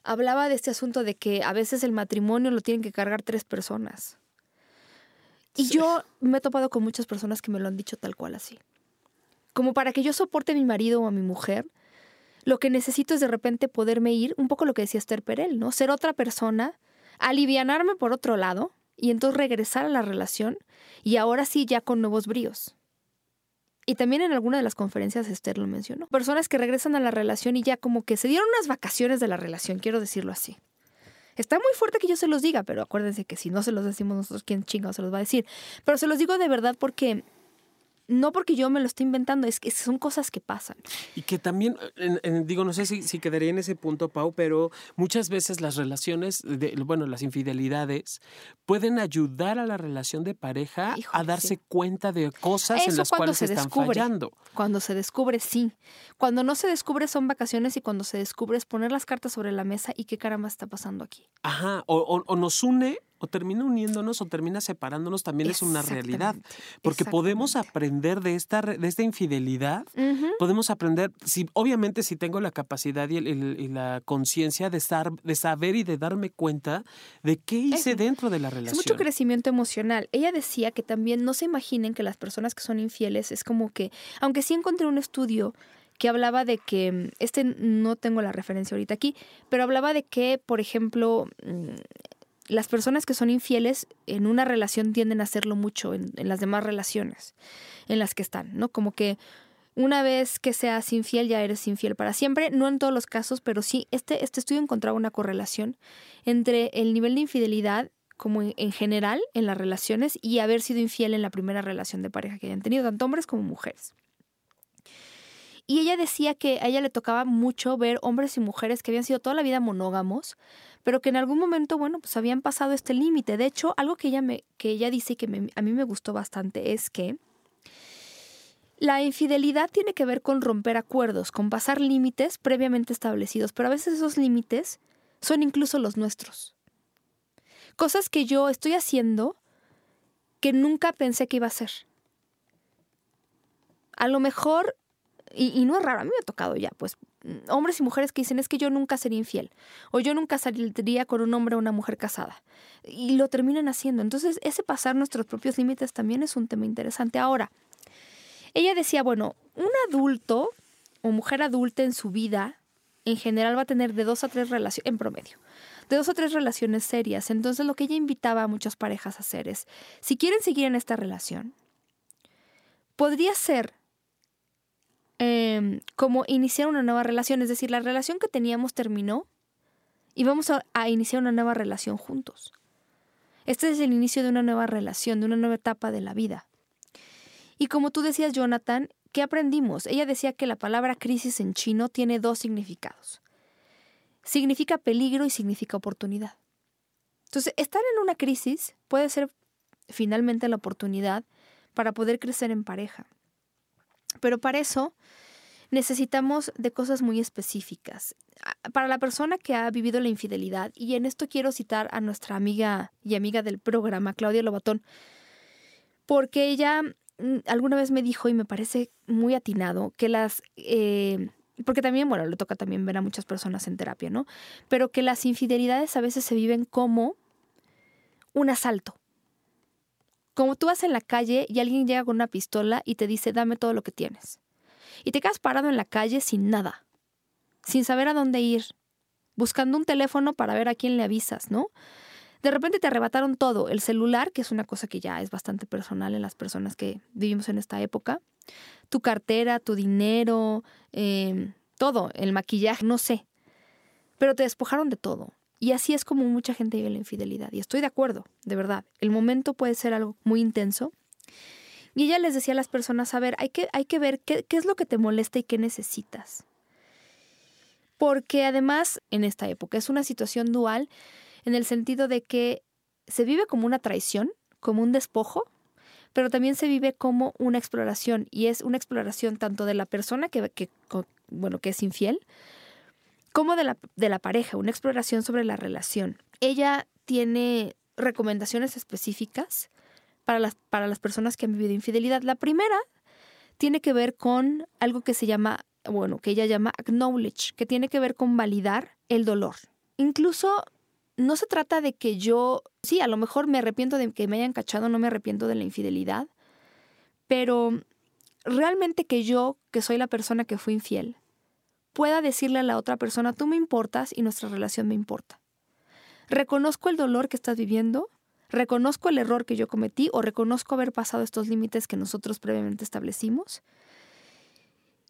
hablaba de este asunto de que a veces el matrimonio lo tienen que cargar tres personas. Y yo me he topado con muchas personas que me lo han dicho tal cual así. Como para que yo soporte a mi marido o a mi mujer, lo que necesito es de repente poderme ir, un poco lo que decía Esther Perel, ¿no? Ser otra persona, alivianarme por otro lado y entonces regresar a la relación y ahora sí ya con nuevos bríos. Y también en alguna de las conferencias Esther lo mencionó. Personas que regresan a la relación y ya como que se dieron unas vacaciones de la relación, quiero decirlo así. Está muy fuerte que yo se los diga, pero acuérdense que si no se los decimos nosotros, ¿quién chingados se los va a decir? Pero se los digo de verdad porque no porque yo me lo esté inventando, es que son cosas que pasan. Y que también, digo, no sé si, si, quedaría en ese punto, Pau, pero muchas veces las relaciones, de, bueno, las infidelidades, pueden ayudar a la relación de pareja a darse cuenta de cosas en las cuales se están descubre, fallando. Cuando se descubre, sí. Cuando no se descubre son vacaciones y cuando se descubre es poner las cartas sobre la mesa y qué caramba está pasando aquí. Ajá, o, o nos une o termina uniéndonos o termina separándonos también es una realidad. Porque podemos aprender de esta, de esta infidelidad, podemos aprender, si, obviamente si tengo la capacidad y, la conciencia de, estar, de saber y de darme cuenta de qué hice dentro de la relación. Es mucho crecimiento emocional. Ella decía que también no se imaginen que las personas que son infieles es como que, aunque sí encontré un estudio que hablaba de que, este no tengo la referencia ahorita aquí, pero hablaba de que, por ejemplo, mm, las personas que son infieles en una relación tienden a hacerlo mucho en, las demás relaciones en las que están, ¿no? Como que una vez que seas infiel ya eres infiel para siempre, no en todos los casos, pero sí, este, este estudio encontraba una correlación entre el nivel de infidelidad como en, general en las relaciones y haber sido infiel en la primera relación de pareja que hayan tenido, tanto hombres como mujeres. Y ella decía que a ella le tocaba mucho ver hombres y mujeres que habían sido toda la vida monógamos, pero que en algún momento, bueno, pues habían pasado este límite. De hecho, algo que ella, me, que ella dice y que a mí me gustó bastante es que la infidelidad tiene que ver con romper acuerdos, con pasar límites previamente establecidos, pero a veces esos límites son incluso los nuestros. Cosas que yo estoy haciendo que nunca pensé que iba a hacer. A lo mejor, y, y no es raro, a mí me ha tocado ya, pues hombres y mujeres que dicen es que yo nunca sería infiel o yo nunca saldría con un hombre o una mujer casada y lo terminan haciendo. Entonces ese pasar nuestros propios límites también es un tema interesante. Ahora, ella decía, bueno, un adulto o mujer adulta en su vida en general va a tener de dos a tres relaciones, en promedio, de dos o tres relaciones serias. Entonces lo que ella invitaba a muchas parejas a hacer es, si quieren seguir en esta relación, podría ser Em, como iniciar una nueva relación. Es decir, la relación que teníamos terminó y vamos a, a iniciar una nueva relación juntos. Este es el inicio de una nueva relación, de una nueva etapa de la vida. Y como tú decías, Jonathan, ¿qué aprendimos? Ella decía que la palabra crisis en chino tiene dos significados. significa peligro y significa oportunidad. Entonces, estar en una crisis puede ser finalmente la oportunidad para poder crecer en pareja. Pero para eso necesitamos de cosas muy específicas. Para la persona que ha vivido la infidelidad, y en esto quiero citar a nuestra amiga y amiga del programa, Claudia Lobatón, porque ella mm, alguna vez me dijo, y me parece muy atinado, que las... Eh, porque también, bueno, le toca también ver a muchas personas en terapia, ¿no? Pero que las infidelidades a veces se viven como un asalto. Como tú vas en la calle y alguien llega con una pistola y te dice, dame todo lo que tienes. Y te quedas parado en la calle sin nada, sin saber a dónde ir, buscando un teléfono para ver a quién le avisas, ¿no? De repente te arrebataron todo, el celular, que es una cosa que ya es bastante personal en las personas que vivimos en esta época, tu cartera, tu dinero, em, todo, el maquillaje, no sé. Pero te despojaron de todo. Y así es como mucha gente vive la infidelidad. Y estoy de acuerdo, de verdad. El momento puede ser algo muy intenso. Y ella les decía a las personas, a ver, hay que, hay que ver qué, qué es lo que te molesta y qué necesitas. Porque además, en esta época, es una situación dual en el sentido de que se vive como una traición, como un despojo, pero también se vive como una exploración y es una exploración tanto de la persona que, que bueno, que es infiel, como de la, de la pareja, una exploración sobre la relación. Ella tiene recomendaciones específicas para las, para las personas que han vivido infidelidad. La primera tiene que ver con algo que se llama, bueno, que ella llama acknowledge, que tiene que ver con validar el dolor. Incluso no se trata de que yo, sí, a lo mejor me arrepiento de que me hayan cachado, no me arrepiento de la infidelidad, pero realmente que yo, que soy la persona que fue infiel, pueda decirle a la otra persona, tú me importas y nuestra relación me importa. Reconozco el dolor que estás viviendo, reconozco el error que yo cometí o reconozco haber pasado estos límites que nosotros previamente establecimos.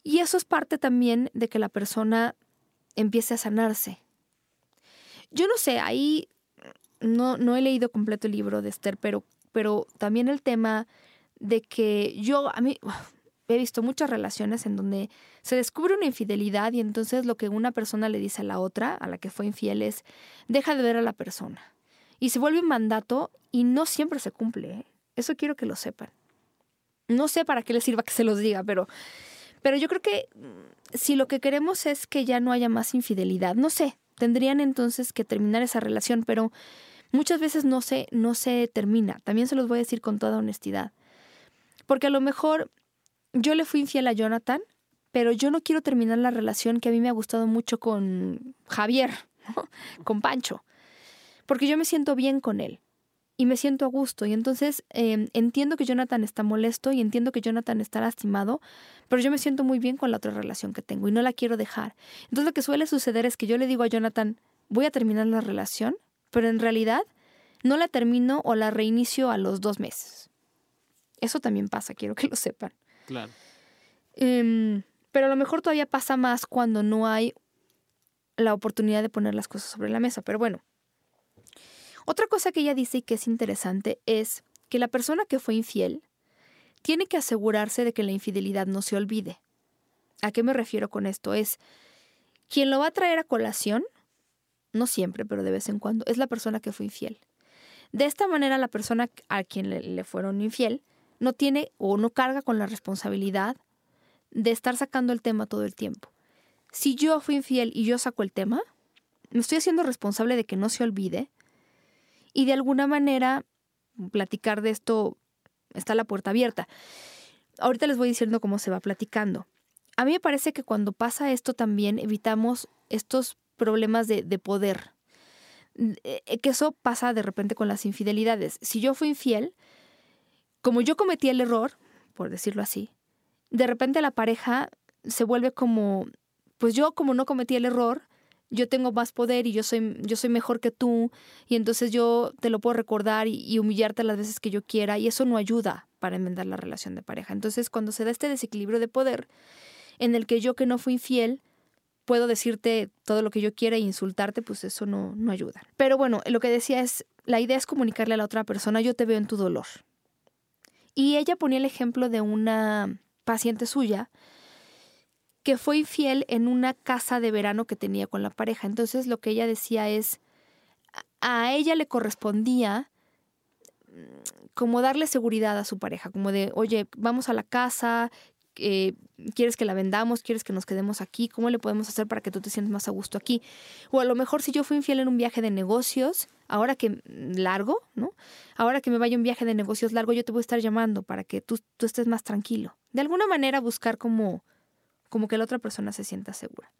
Y eso es parte también de que la persona empiece a sanarse, yo no sé, ahí no, no he leído completo el libro de Esther, pero, pero también el tema de que yo, a mí, he visto muchas relaciones en donde se descubre una infidelidad y entonces lo que una persona le dice a la otra, a la que fue infiel, es deja de ver a la persona. Y se vuelve un mandato y no siempre se cumple. ¿eh? Eso quiero que lo sepan. No sé para qué les sirva que se los diga, pero, pero yo creo que mm, si lo que queremos es que ya no haya más infidelidad, no sé, tendrían entonces que terminar esa relación, pero muchas veces no se, no se termina. También se los voy a decir con toda honestidad. Porque a lo mejor yo le fui infiel a Jonathan, pero yo no quiero terminar la relación que a mí me ha gustado mucho con Javier, con Pancho, porque yo me siento bien con él y me siento a gusto. Y entonces em, entiendo que Jonathan está molesto y entiendo que Jonathan está lastimado, pero yo me siento muy bien con la otra relación que tengo y no la quiero dejar. Entonces lo que suele suceder es que yo le digo a Jonathan, voy a terminar la relación, pero en realidad no la termino o la reinicio a los dos meses. Eso también pasa, quiero que lo sepan. Claro. Em, pero a lo mejor todavía pasa más cuando no hay la oportunidad de poner las cosas sobre la mesa. Pero bueno, otra cosa que ella dice y que es interesante es que la persona que fue infiel tiene que asegurarse de que la infidelidad no se olvide. ¿A qué me refiero con esto? Es quien lo va a traer a colación, no siempre, pero de vez en cuando, es la persona que fue infiel. De esta manera, la persona a quien le, fueron infiel no tiene o no carga con la responsabilidad de estar sacando el tema todo el tiempo. Si yo fui infiel y yo saco el tema, me estoy haciendo responsable de que no se olvide y de alguna manera platicar de esto está la puerta abierta. Ahorita les voy diciendo cómo se va platicando. A mí me parece que cuando pasa esto también evitamos estos problemas de, de poder. Eh, que eso pasa de repente con las infidelidades. Si yo fui infiel, como yo cometí el error, por decirlo así, de repente la pareja se vuelve como, pues yo como no cometí el error, yo tengo más poder y yo soy, yo soy mejor que tú y entonces yo te lo puedo recordar y, humillarte las veces que yo quiera y eso no ayuda para enmendar la relación de pareja. Entonces cuando se da este desequilibrio de poder en el que yo que no fui infiel puedo decirte todo lo que yo quiera e insultarte, pues eso no, no ayuda. Pero bueno, lo que decía es, la idea es comunicarle a la otra persona, yo te veo en tu dolor. Y ella ponía el ejemplo de una paciente suya que fue infiel en una casa de verano que tenía con la pareja. Entonces lo que ella decía es, a ella le correspondía mm, como darle seguridad a su pareja, como de, oye, vamos a la casa, eh, quieres que la vendamos, quieres que nos quedemos aquí, cómo le podemos hacer para que tú te sientas más a gusto aquí. O a lo mejor si yo fui infiel en un viaje de negocios, ahora que mm, largo, ¿no? Ahora que me vaya un viaje de negocios largo, yo te voy a estar llamando para que tú, tú estés más tranquilo. De alguna manera buscar como como que la otra persona se sienta segura.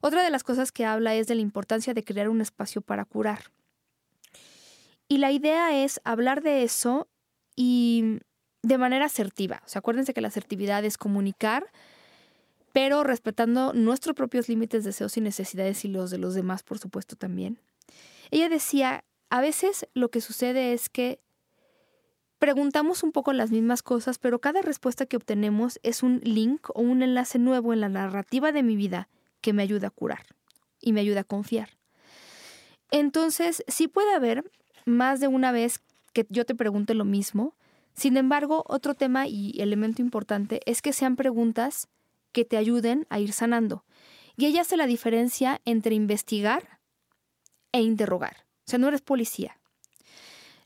Otra de las cosas que habla es de la importancia de crear un espacio para curar. Y la idea es hablar de eso y de manera asertiva. O sea, acuérdense que la asertividad es comunicar, pero respetando nuestros propios límites, deseos y necesidades y los de los demás, por supuesto, también. Ella decía, a veces lo que sucede es que preguntamos un poco las mismas cosas, pero cada respuesta que obtenemos es un link o un enlace nuevo en la narrativa de mi vida que me ayuda a curar y me ayuda a confiar. Entonces, sí puede haber más de una vez que yo te pregunte lo mismo. Sin embargo, otro tema y elemento importante es que sean preguntas que te ayuden a ir sanando. Y ella hace la diferencia entre investigar e interrogar. O sea, no eres policía.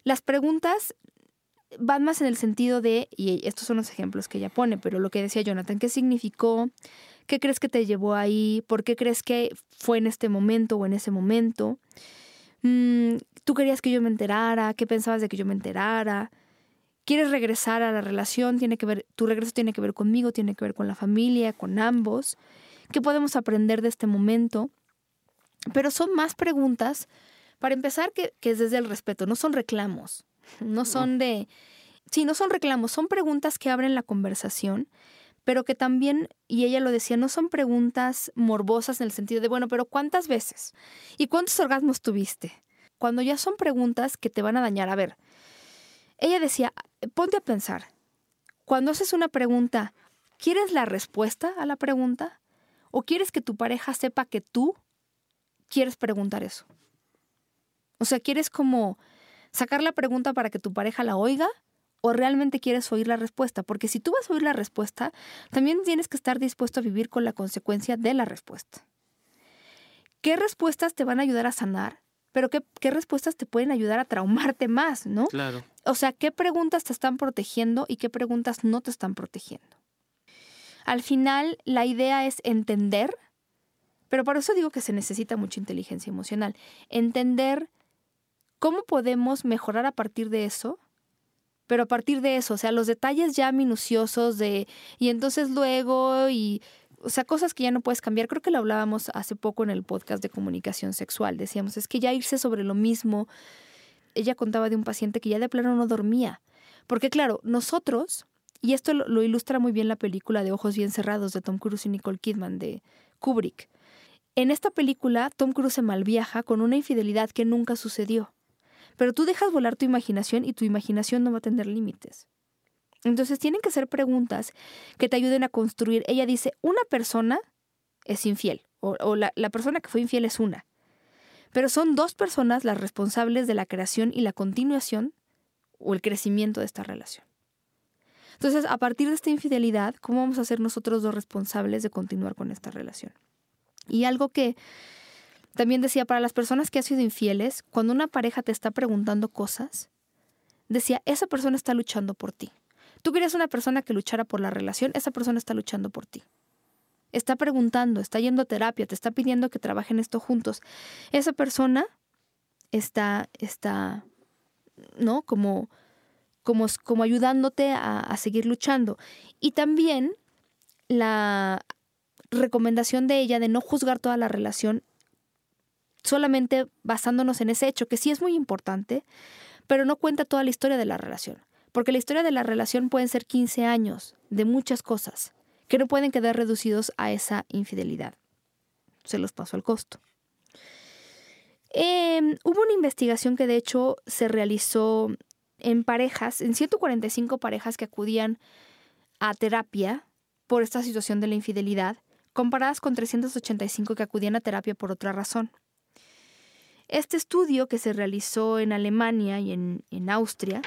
Las preguntas van más en el sentido de, y estos son los ejemplos que ella pone, pero lo que decía Jonathan, ¿qué significó? ¿Qué crees que te llevó ahí? ¿Por qué crees que fue en este momento o en ese momento? Mm, ¿Tú querías que yo me enterara? ¿Qué pensabas de que yo me enterara? ¿Quieres regresar a la relación? Tiene que ver, tu regreso tiene que ver conmigo, tiene que ver con la familia, con ambos. ¿Qué podemos aprender de este momento? Pero son más preguntas, para empezar, que, que es desde el respeto, no son reclamos. No son de... Sí, no son reclamos, son preguntas que abren la conversación, pero que también, y ella lo decía, no son preguntas morbosas en el sentido de, bueno, pero ¿cuántas veces? ¿Y cuántos orgasmos tuviste? Cuando ya son preguntas que te van a dañar. A ver, ella decía, ponte a pensar, cuando haces una pregunta, ¿quieres la respuesta a la pregunta? ¿O quieres que tu pareja sepa que tú quieres preguntar eso? O sea, quieres como sacar la pregunta para que tu pareja la oiga o realmente quieres oír la respuesta. Porque si tú vas a oír la respuesta, también tienes que estar dispuesto a vivir con la consecuencia de la respuesta. ¿Qué respuestas te van a ayudar a sanar? Pero qué, qué respuestas te pueden ayudar a traumarte más, ¿no? Claro. O sea, ¿qué preguntas te están protegiendo y qué preguntas no te están protegiendo? Al final, la idea es entender, pero por eso digo que se necesita mucha inteligencia emocional. Entender ¿Cómo podemos mejorar a partir de eso? Pero a partir de eso, o sea, los detalles ya minuciosos de, y entonces luego, y, o sea, cosas que ya no puedes cambiar. Creo que lo hablábamos hace poco en el podcast de comunicación sexual. Decíamos, es que ya irse sobre lo mismo. Ella contaba de un paciente que ya de plano no dormía. Porque claro, nosotros, y esto lo, ilustra muy bien la película de Ojos Bien Cerrados de Tom Cruise y Nicole Kidman de Kubrick. En esta película, Tom Cruise se malviaja con una infidelidad que nunca sucedió. Pero tú dejas volar tu imaginación y tu imaginación no va a tener límites. Entonces tienen que ser preguntas que te ayuden a construir. Ella dice, una persona es infiel o, la persona que fue infiel es una. Pero son dos personas las responsables de la creación y la continuación o el crecimiento de esta relación. Entonces, a partir de esta infidelidad, ¿cómo vamos a ser nosotros dos responsables de continuar con esta relación? Y algo que también decía, para las personas que han sido infieles, cuando una pareja te está preguntando cosas, decía, esa persona está luchando por ti. Tú querías una persona que luchara por la relación, esa persona está luchando por ti. Está preguntando, está yendo a terapia, te está pidiendo que trabajen esto juntos. Esa persona está, está, ¿no? Como, como, como ayudándote a, a seguir luchando. Y también la recomendación de ella de no juzgar toda la relación solamente basándonos en ese hecho, que sí es muy importante, pero no cuenta toda la historia de la relación. Porque la historia de la relación pueden ser 15 años de muchas cosas que no pueden quedar reducidos a esa infidelidad. Se los paso al costo. Em, hubo una investigación que de hecho se realizó en parejas, en 145 parejas que acudían a terapia por esta situación de la infidelidad, comparadas con 385 que acudían a terapia por otra razón. Este estudio que se realizó en Alemania y en, Austria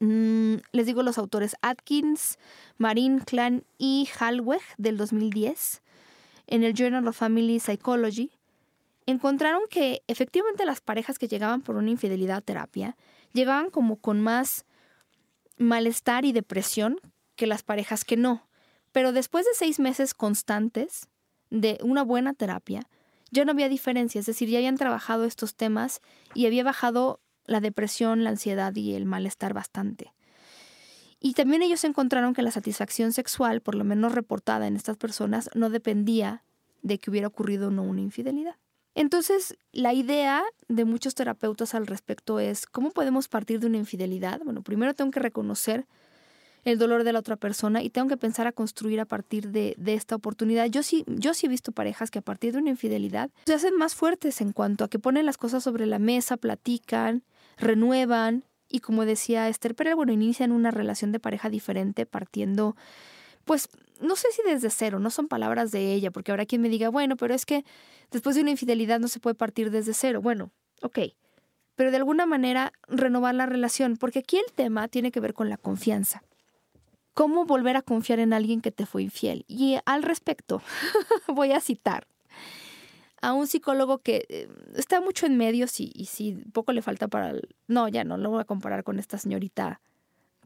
Mm, les digo los autores Atkins, Marin Clan y Halweg del 2010 en el Journal of Family Psychology encontraron que efectivamente las parejas que llegaban por una infidelidad a terapia llegaban como con más malestar y depresión que las parejas que no. Pero después de seis meses constantes de una buena terapia, ya no había diferencia, es decir, ya habían trabajado estos temas y había bajado la depresión, la ansiedad y el malestar bastante. Y también ellos encontraron que la satisfacción sexual, por lo menos reportada en estas personas, no dependía de que hubiera ocurrido o no una infidelidad. Entonces, la idea de muchos terapeutas al respecto es, ¿cómo podemos partir de una infidelidad? Bueno, primero tengo que reconocer el dolor de la otra persona y tengo que pensar a construir a partir de, de, esta oportunidad. Yo sí, yo sí he visto parejas que a partir de una infidelidad se hacen más fuertes en cuanto a que ponen las cosas sobre la mesa, platican, renuevan y como decía Esther pero bueno, inician una relación de pareja diferente partiendo, pues no sé si desde cero, no son palabras de ella, porque habrá quien me diga, bueno, pero es que después de una infidelidad no se puede partir desde cero. Bueno, ok, pero de alguna manera renovar la relación, porque aquí el tema tiene que ver con la confianza. ¿Cómo volver a confiar en alguien que te fue infiel? Y al respecto, voy a citar a un psicólogo que eh, está mucho en medios y, y sí, poco le falta para... No, ya no, lo voy a comparar con esta señorita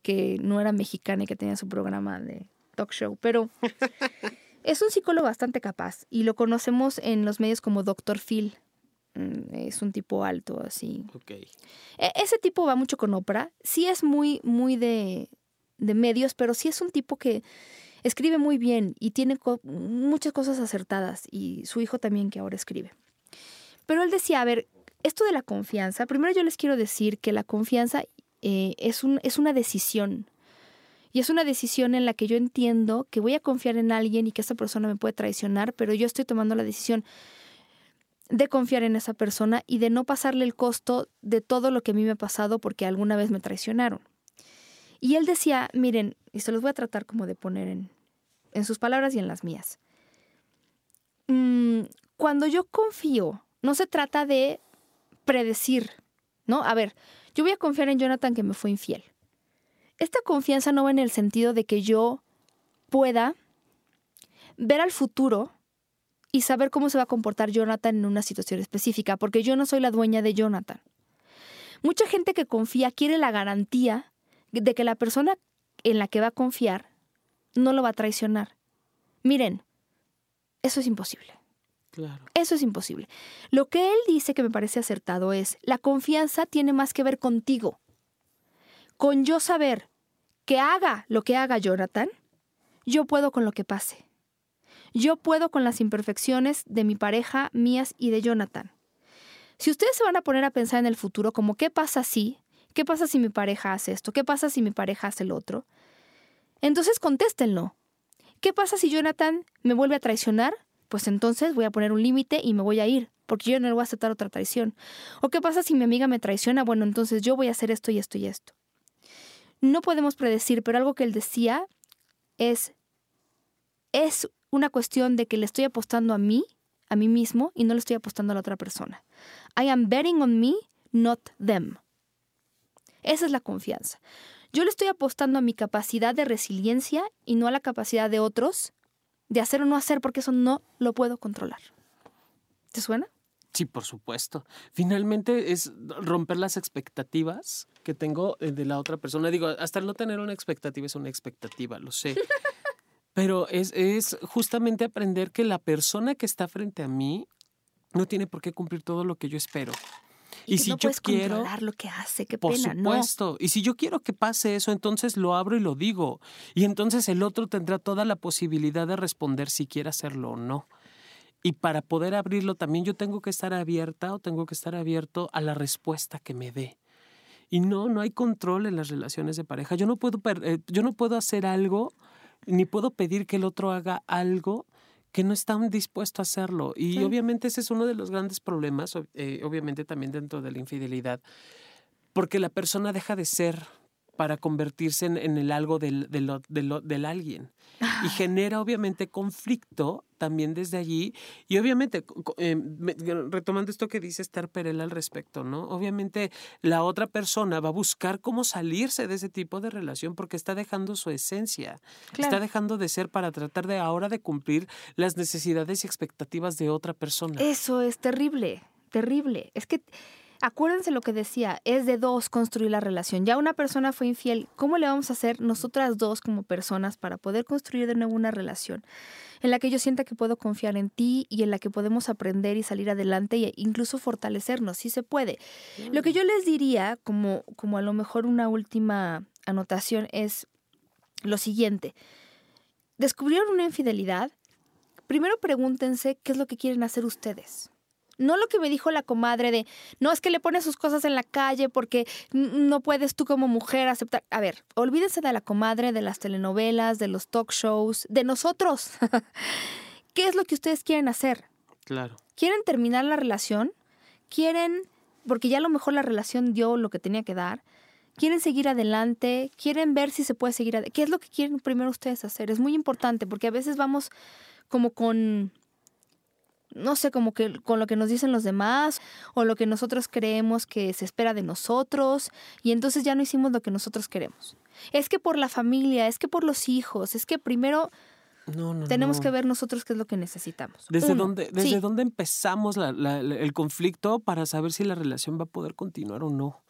que no era mexicana y que tenía su programa de talk show, pero es un psicólogo bastante capaz y lo conocemos en los medios como Dr. Phil. Mm, es un tipo alto, así. Okay. E, ese tipo va mucho con Oprah. Sí es muy, muy de, de medios, pero sí es un tipo que Escribe muy bien y tiene muchas cosas acertadas y su hijo también que ahora escribe. Pero él decía, a ver, esto de la confianza, primero yo les quiero decir que la confianza eh, es, un, es una decisión. Y es una decisión en la que yo entiendo que voy a confiar en alguien y que esa persona me puede traicionar, pero yo estoy tomando la decisión de confiar en esa persona y de no pasarle el costo de todo lo que a mí me ha pasado porque alguna vez me traicionaron. Y él decía, miren, y se los voy a tratar como de poner en, en sus palabras y en las mías. Mm, cuando yo confío, no se trata de predecir, ¿no? A ver, yo voy a confiar en Jonathan que me fue infiel. Esta confianza no va en el sentido de que yo pueda ver al futuro y saber cómo se va a comportar Jonathan en una situación específica, porque yo no soy la dueña de Jonathan. Mucha gente que confía quiere la garantía de que la persona en la que va a confiar no lo va a traicionar. Miren, eso es imposible. Claro. Eso es imposible. Lo que él dice que me parece acertado es, la confianza tiene más que ver contigo. Con yo saber que haga lo que haga Jonathan, yo puedo con lo que pase. Yo puedo con las imperfecciones de mi pareja, mías y de Jonathan. Si ustedes se van a poner a pensar en el futuro como qué pasa si, qué pasa si mi pareja hace esto, qué pasa si mi pareja hace el otro, entonces contéstenlo. ¿Qué pasa si Jonathan me vuelve a traicionar? Pues entonces voy a poner un límite y me voy a ir, porque yo no le voy a aceptar otra traición. ¿O qué pasa si mi amiga me traiciona? Bueno, entonces yo voy a hacer esto y esto y esto. No podemos predecir, pero algo que él decía es, es una cuestión de que le estoy apostando a mí, a mí mismo, y no le estoy apostando a la otra persona. I am betting on me, not them. Esa es la confianza. Yo le estoy apostando a mi capacidad de resiliencia y no a la capacidad de otros de hacer o no hacer, porque eso no lo puedo controlar. ¿Te suena? Sí, por supuesto. Finalmente es romper las expectativas que tengo eh, de la otra persona. Digo, hasta no tener una expectativa es una expectativa, lo sé. Pero es, es justamente aprender que la persona que está frente a mí no tiene por qué cumplir todo lo que yo espero. Y, si yo quiero controlar lo que hace, qué por supuesto. Y si yo quiero que pase eso, entonces lo abro y lo digo. Y entonces el otro tendrá toda la posibilidad de responder si quiere hacerlo o no. Y para poder abrirlo también yo tengo que estar abierta o tengo que estar abierto a la respuesta que me dé. Y no, no hay control en las relaciones de pareja. Yo no puedo, eh, yo no puedo hacer algo, ni puedo pedir que el otro haga algo que no están dispuestos a hacerlo. Y obviamente ese es uno de los grandes problemas, eh, obviamente también dentro de la infidelidad, porque la persona deja de ser para convertirse en, el algo del, del, del alguien. Y ah. genera obviamente conflicto también desde allí. Y obviamente, eh, retomando esto que dice Esther Perel al respecto, ¿no? Obviamente la otra persona va a buscar cómo salirse de ese tipo de relación porque está dejando su esencia. Está dejando de ser para tratar de ahora de cumplir las necesidades y expectativas de otra persona. Eso es terrible, terrible. Es que Acuérdense lo que decía, es de dos construir la relación. Ya una persona fue infiel, ¿cómo le vamos a hacer nosotras dos como personas para poder construir de nuevo una relación en la que yo sienta que puedo confiar en ti y en la que podemos aprender y salir adelante e incluso fortalecernos? Sí se puede. Lo que yo les diría, como, como a lo mejor una última anotación, es lo siguiente. ¿Descubrieron una infidelidad? Primero pregúntense qué es lo que quieren hacer ustedes. No lo que me dijo la comadre de, no es que le pones sus cosas en la calle porque no puedes tú como mujer aceptar. A ver, olvídense de la comadre, de las telenovelas, de los talk shows, de nosotros. ¿Qué es lo que ustedes quieren hacer? Claro. ¿Quieren terminar la relación? ¿Quieren, porque ya a lo mejor la relación dio lo que tenía que dar? ¿Quieren seguir adelante? ¿Quieren ver si se puede seguir adelante? ¿Qué es lo que quieren primero ustedes hacer? Es muy importante porque a veces vamos como con no sé, como que con lo que nos dicen los demás o lo que nosotros creemos que se espera de nosotros y entonces ya no hicimos lo que nosotros queremos. Es que por la familia, es que por los hijos, es que primero tenemos que ver nosotros qué es lo que necesitamos. ¿Desde, dónde, desde dónde empezamos el conflicto para saber si la relación va a poder continuar o no?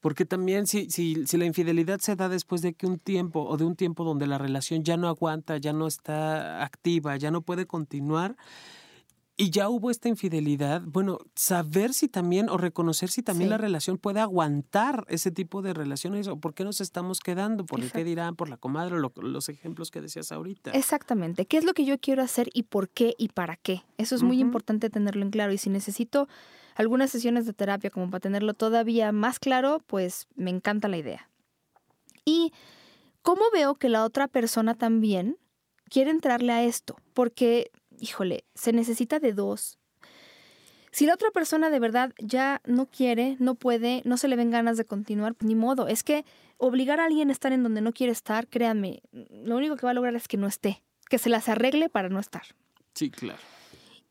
Porque también si, si, si la infidelidad se da después de que un tiempo o de un tiempo donde la relación ya no aguanta, ya no está activa, ya no puede continuar, y ya hubo esta infidelidad, bueno, saber si también o reconocer si también la relación puede aguantar ese tipo de relaciones o por qué nos estamos quedando, por el qué dirán, por la comadre, los ejemplos que decías ahorita. Exactamente, qué es lo que yo quiero hacer y por qué y para qué. Eso es muy importante tenerlo en claro y si necesito algunas sesiones de terapia como para tenerlo todavía más claro, pues me encanta la idea. Y cómo veo que la otra persona también quiere entrarle a esto, porque híjole, se necesita de dos. Si la otra persona de verdad ya no quiere, no puede, no se le ven ganas de continuar, ni modo. Es que obligar a alguien a estar en donde no quiere estar, créanme, lo único que va a lograr es que no esté, que se las arregle para no estar. Sí, claro.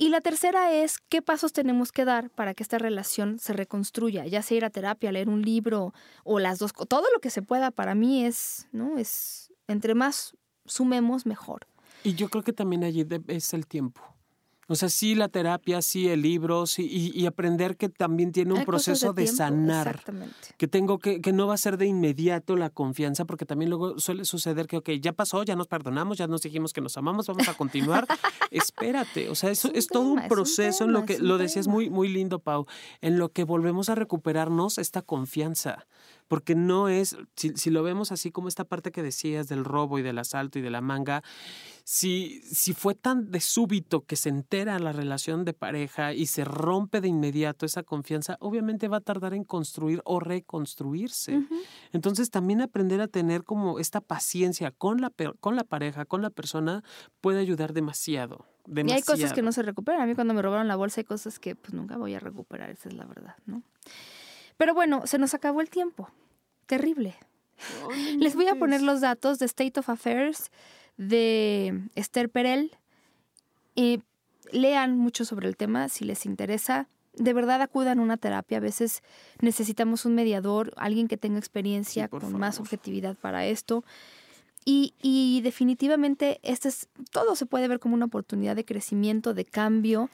Y la tercera es qué pasos tenemos que dar para que esta relación se reconstruya, ya sea ir a terapia, leer un libro o las dos, todo lo que se pueda para mí es, ¿no? Es entre más sumemos mejor. Y yo creo que también allí es el tiempo. O sea, sí la terapia, sí el libro, sí, y, aprender que también tiene un proceso de, sanar. Exactamente. Que tengo que, que no va a ser de inmediato la confianza, porque también luego suele suceder que, ok, ya pasó, ya nos perdonamos, ya nos dijimos que nos amamos, vamos a continuar. Espérate, o sea, eso es, todo un proceso en lo que, lo decías muy, muy lindo, Pau, en lo que volvemos a recuperarnos esta confianza porque no es, si, lo vemos así como esta parte que decías del robo y del asalto y de la manga, si, si fue tan de súbito que se entera la relación de pareja y se rompe de inmediato esa confianza, obviamente va a tardar en construir o reconstruirse. Entonces también aprender a tener como esta paciencia con la, con la pareja, con la persona, puede ayudar demasiado. Y hay cosas que no se recuperan. A mí cuando me robaron la bolsa hay cosas que pues nunca voy a recuperar, esa es la verdad, ¿no? Pero bueno, se nos acabó el tiempo. Terrible. Les voy a poner los datos de State of Affairs de Esther Perel. Y lean mucho sobre el tema si les interesa. De verdad acudan a una terapia. A veces necesitamos un mediador, alguien que tenga experiencia con más objetividad para esto. Y, y definitivamente este es, todo se puede ver como una oportunidad de crecimiento, de cambio,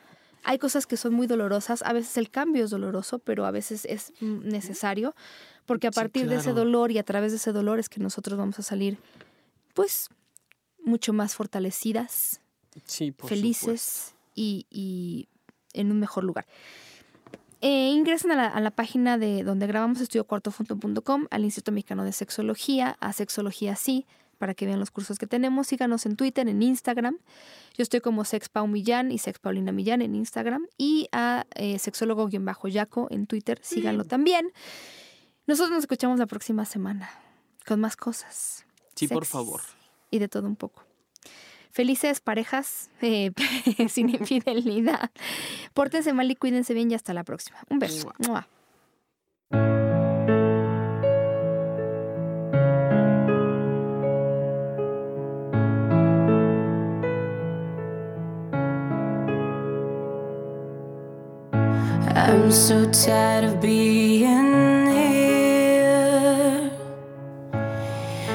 hay cosas que son muy dolorosas, a veces el cambio es doloroso, pero a veces es necesario, porque a partir de ese dolor y a través de ese dolor es que nosotros vamos a salir, pues, mucho más fortalecidas, felices y, en un mejor lugar. Eh, ingresen a la, a la, página de donde grabamos estudiocuartofunto.com, al Instituto Mexicano de Sexología, a Sexología Sí, para que vean los cursos que tenemos. Síganos en Twitter, en Instagram. Yo estoy como Sexpau Millán y Sexpaulina Millán en Instagram. Y a eh, sexólogo-yaco en Twitter. Síganlo mm. también. Nosotros nos escuchamos la próxima semana con más cosas. Sí, por favor. Y de todo un poco. Felices parejas eh, sin infidelidad. Pórtense mal y cuídense bien y hasta la próxima. Un beso. I'm so tired of being here,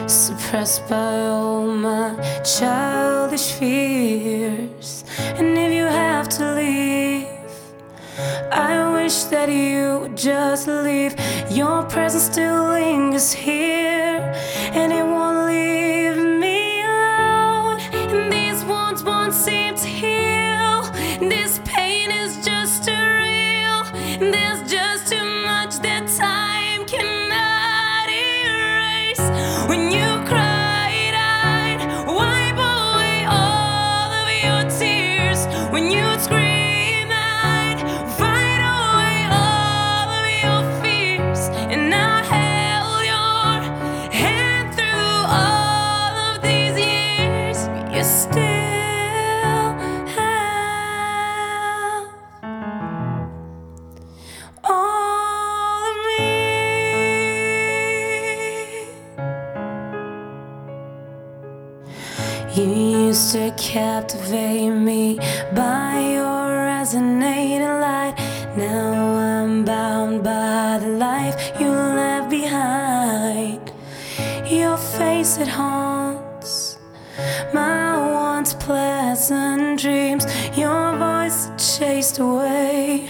suppressed by all my childish fears. And if you have to leave, I wish that you would just leave. Your presence still lingers here, and it won't. You used to captivate me by your resonating light. Now I'm bound by the life you left behind. Your face it haunts my once pleasant dreams. Your voice chased away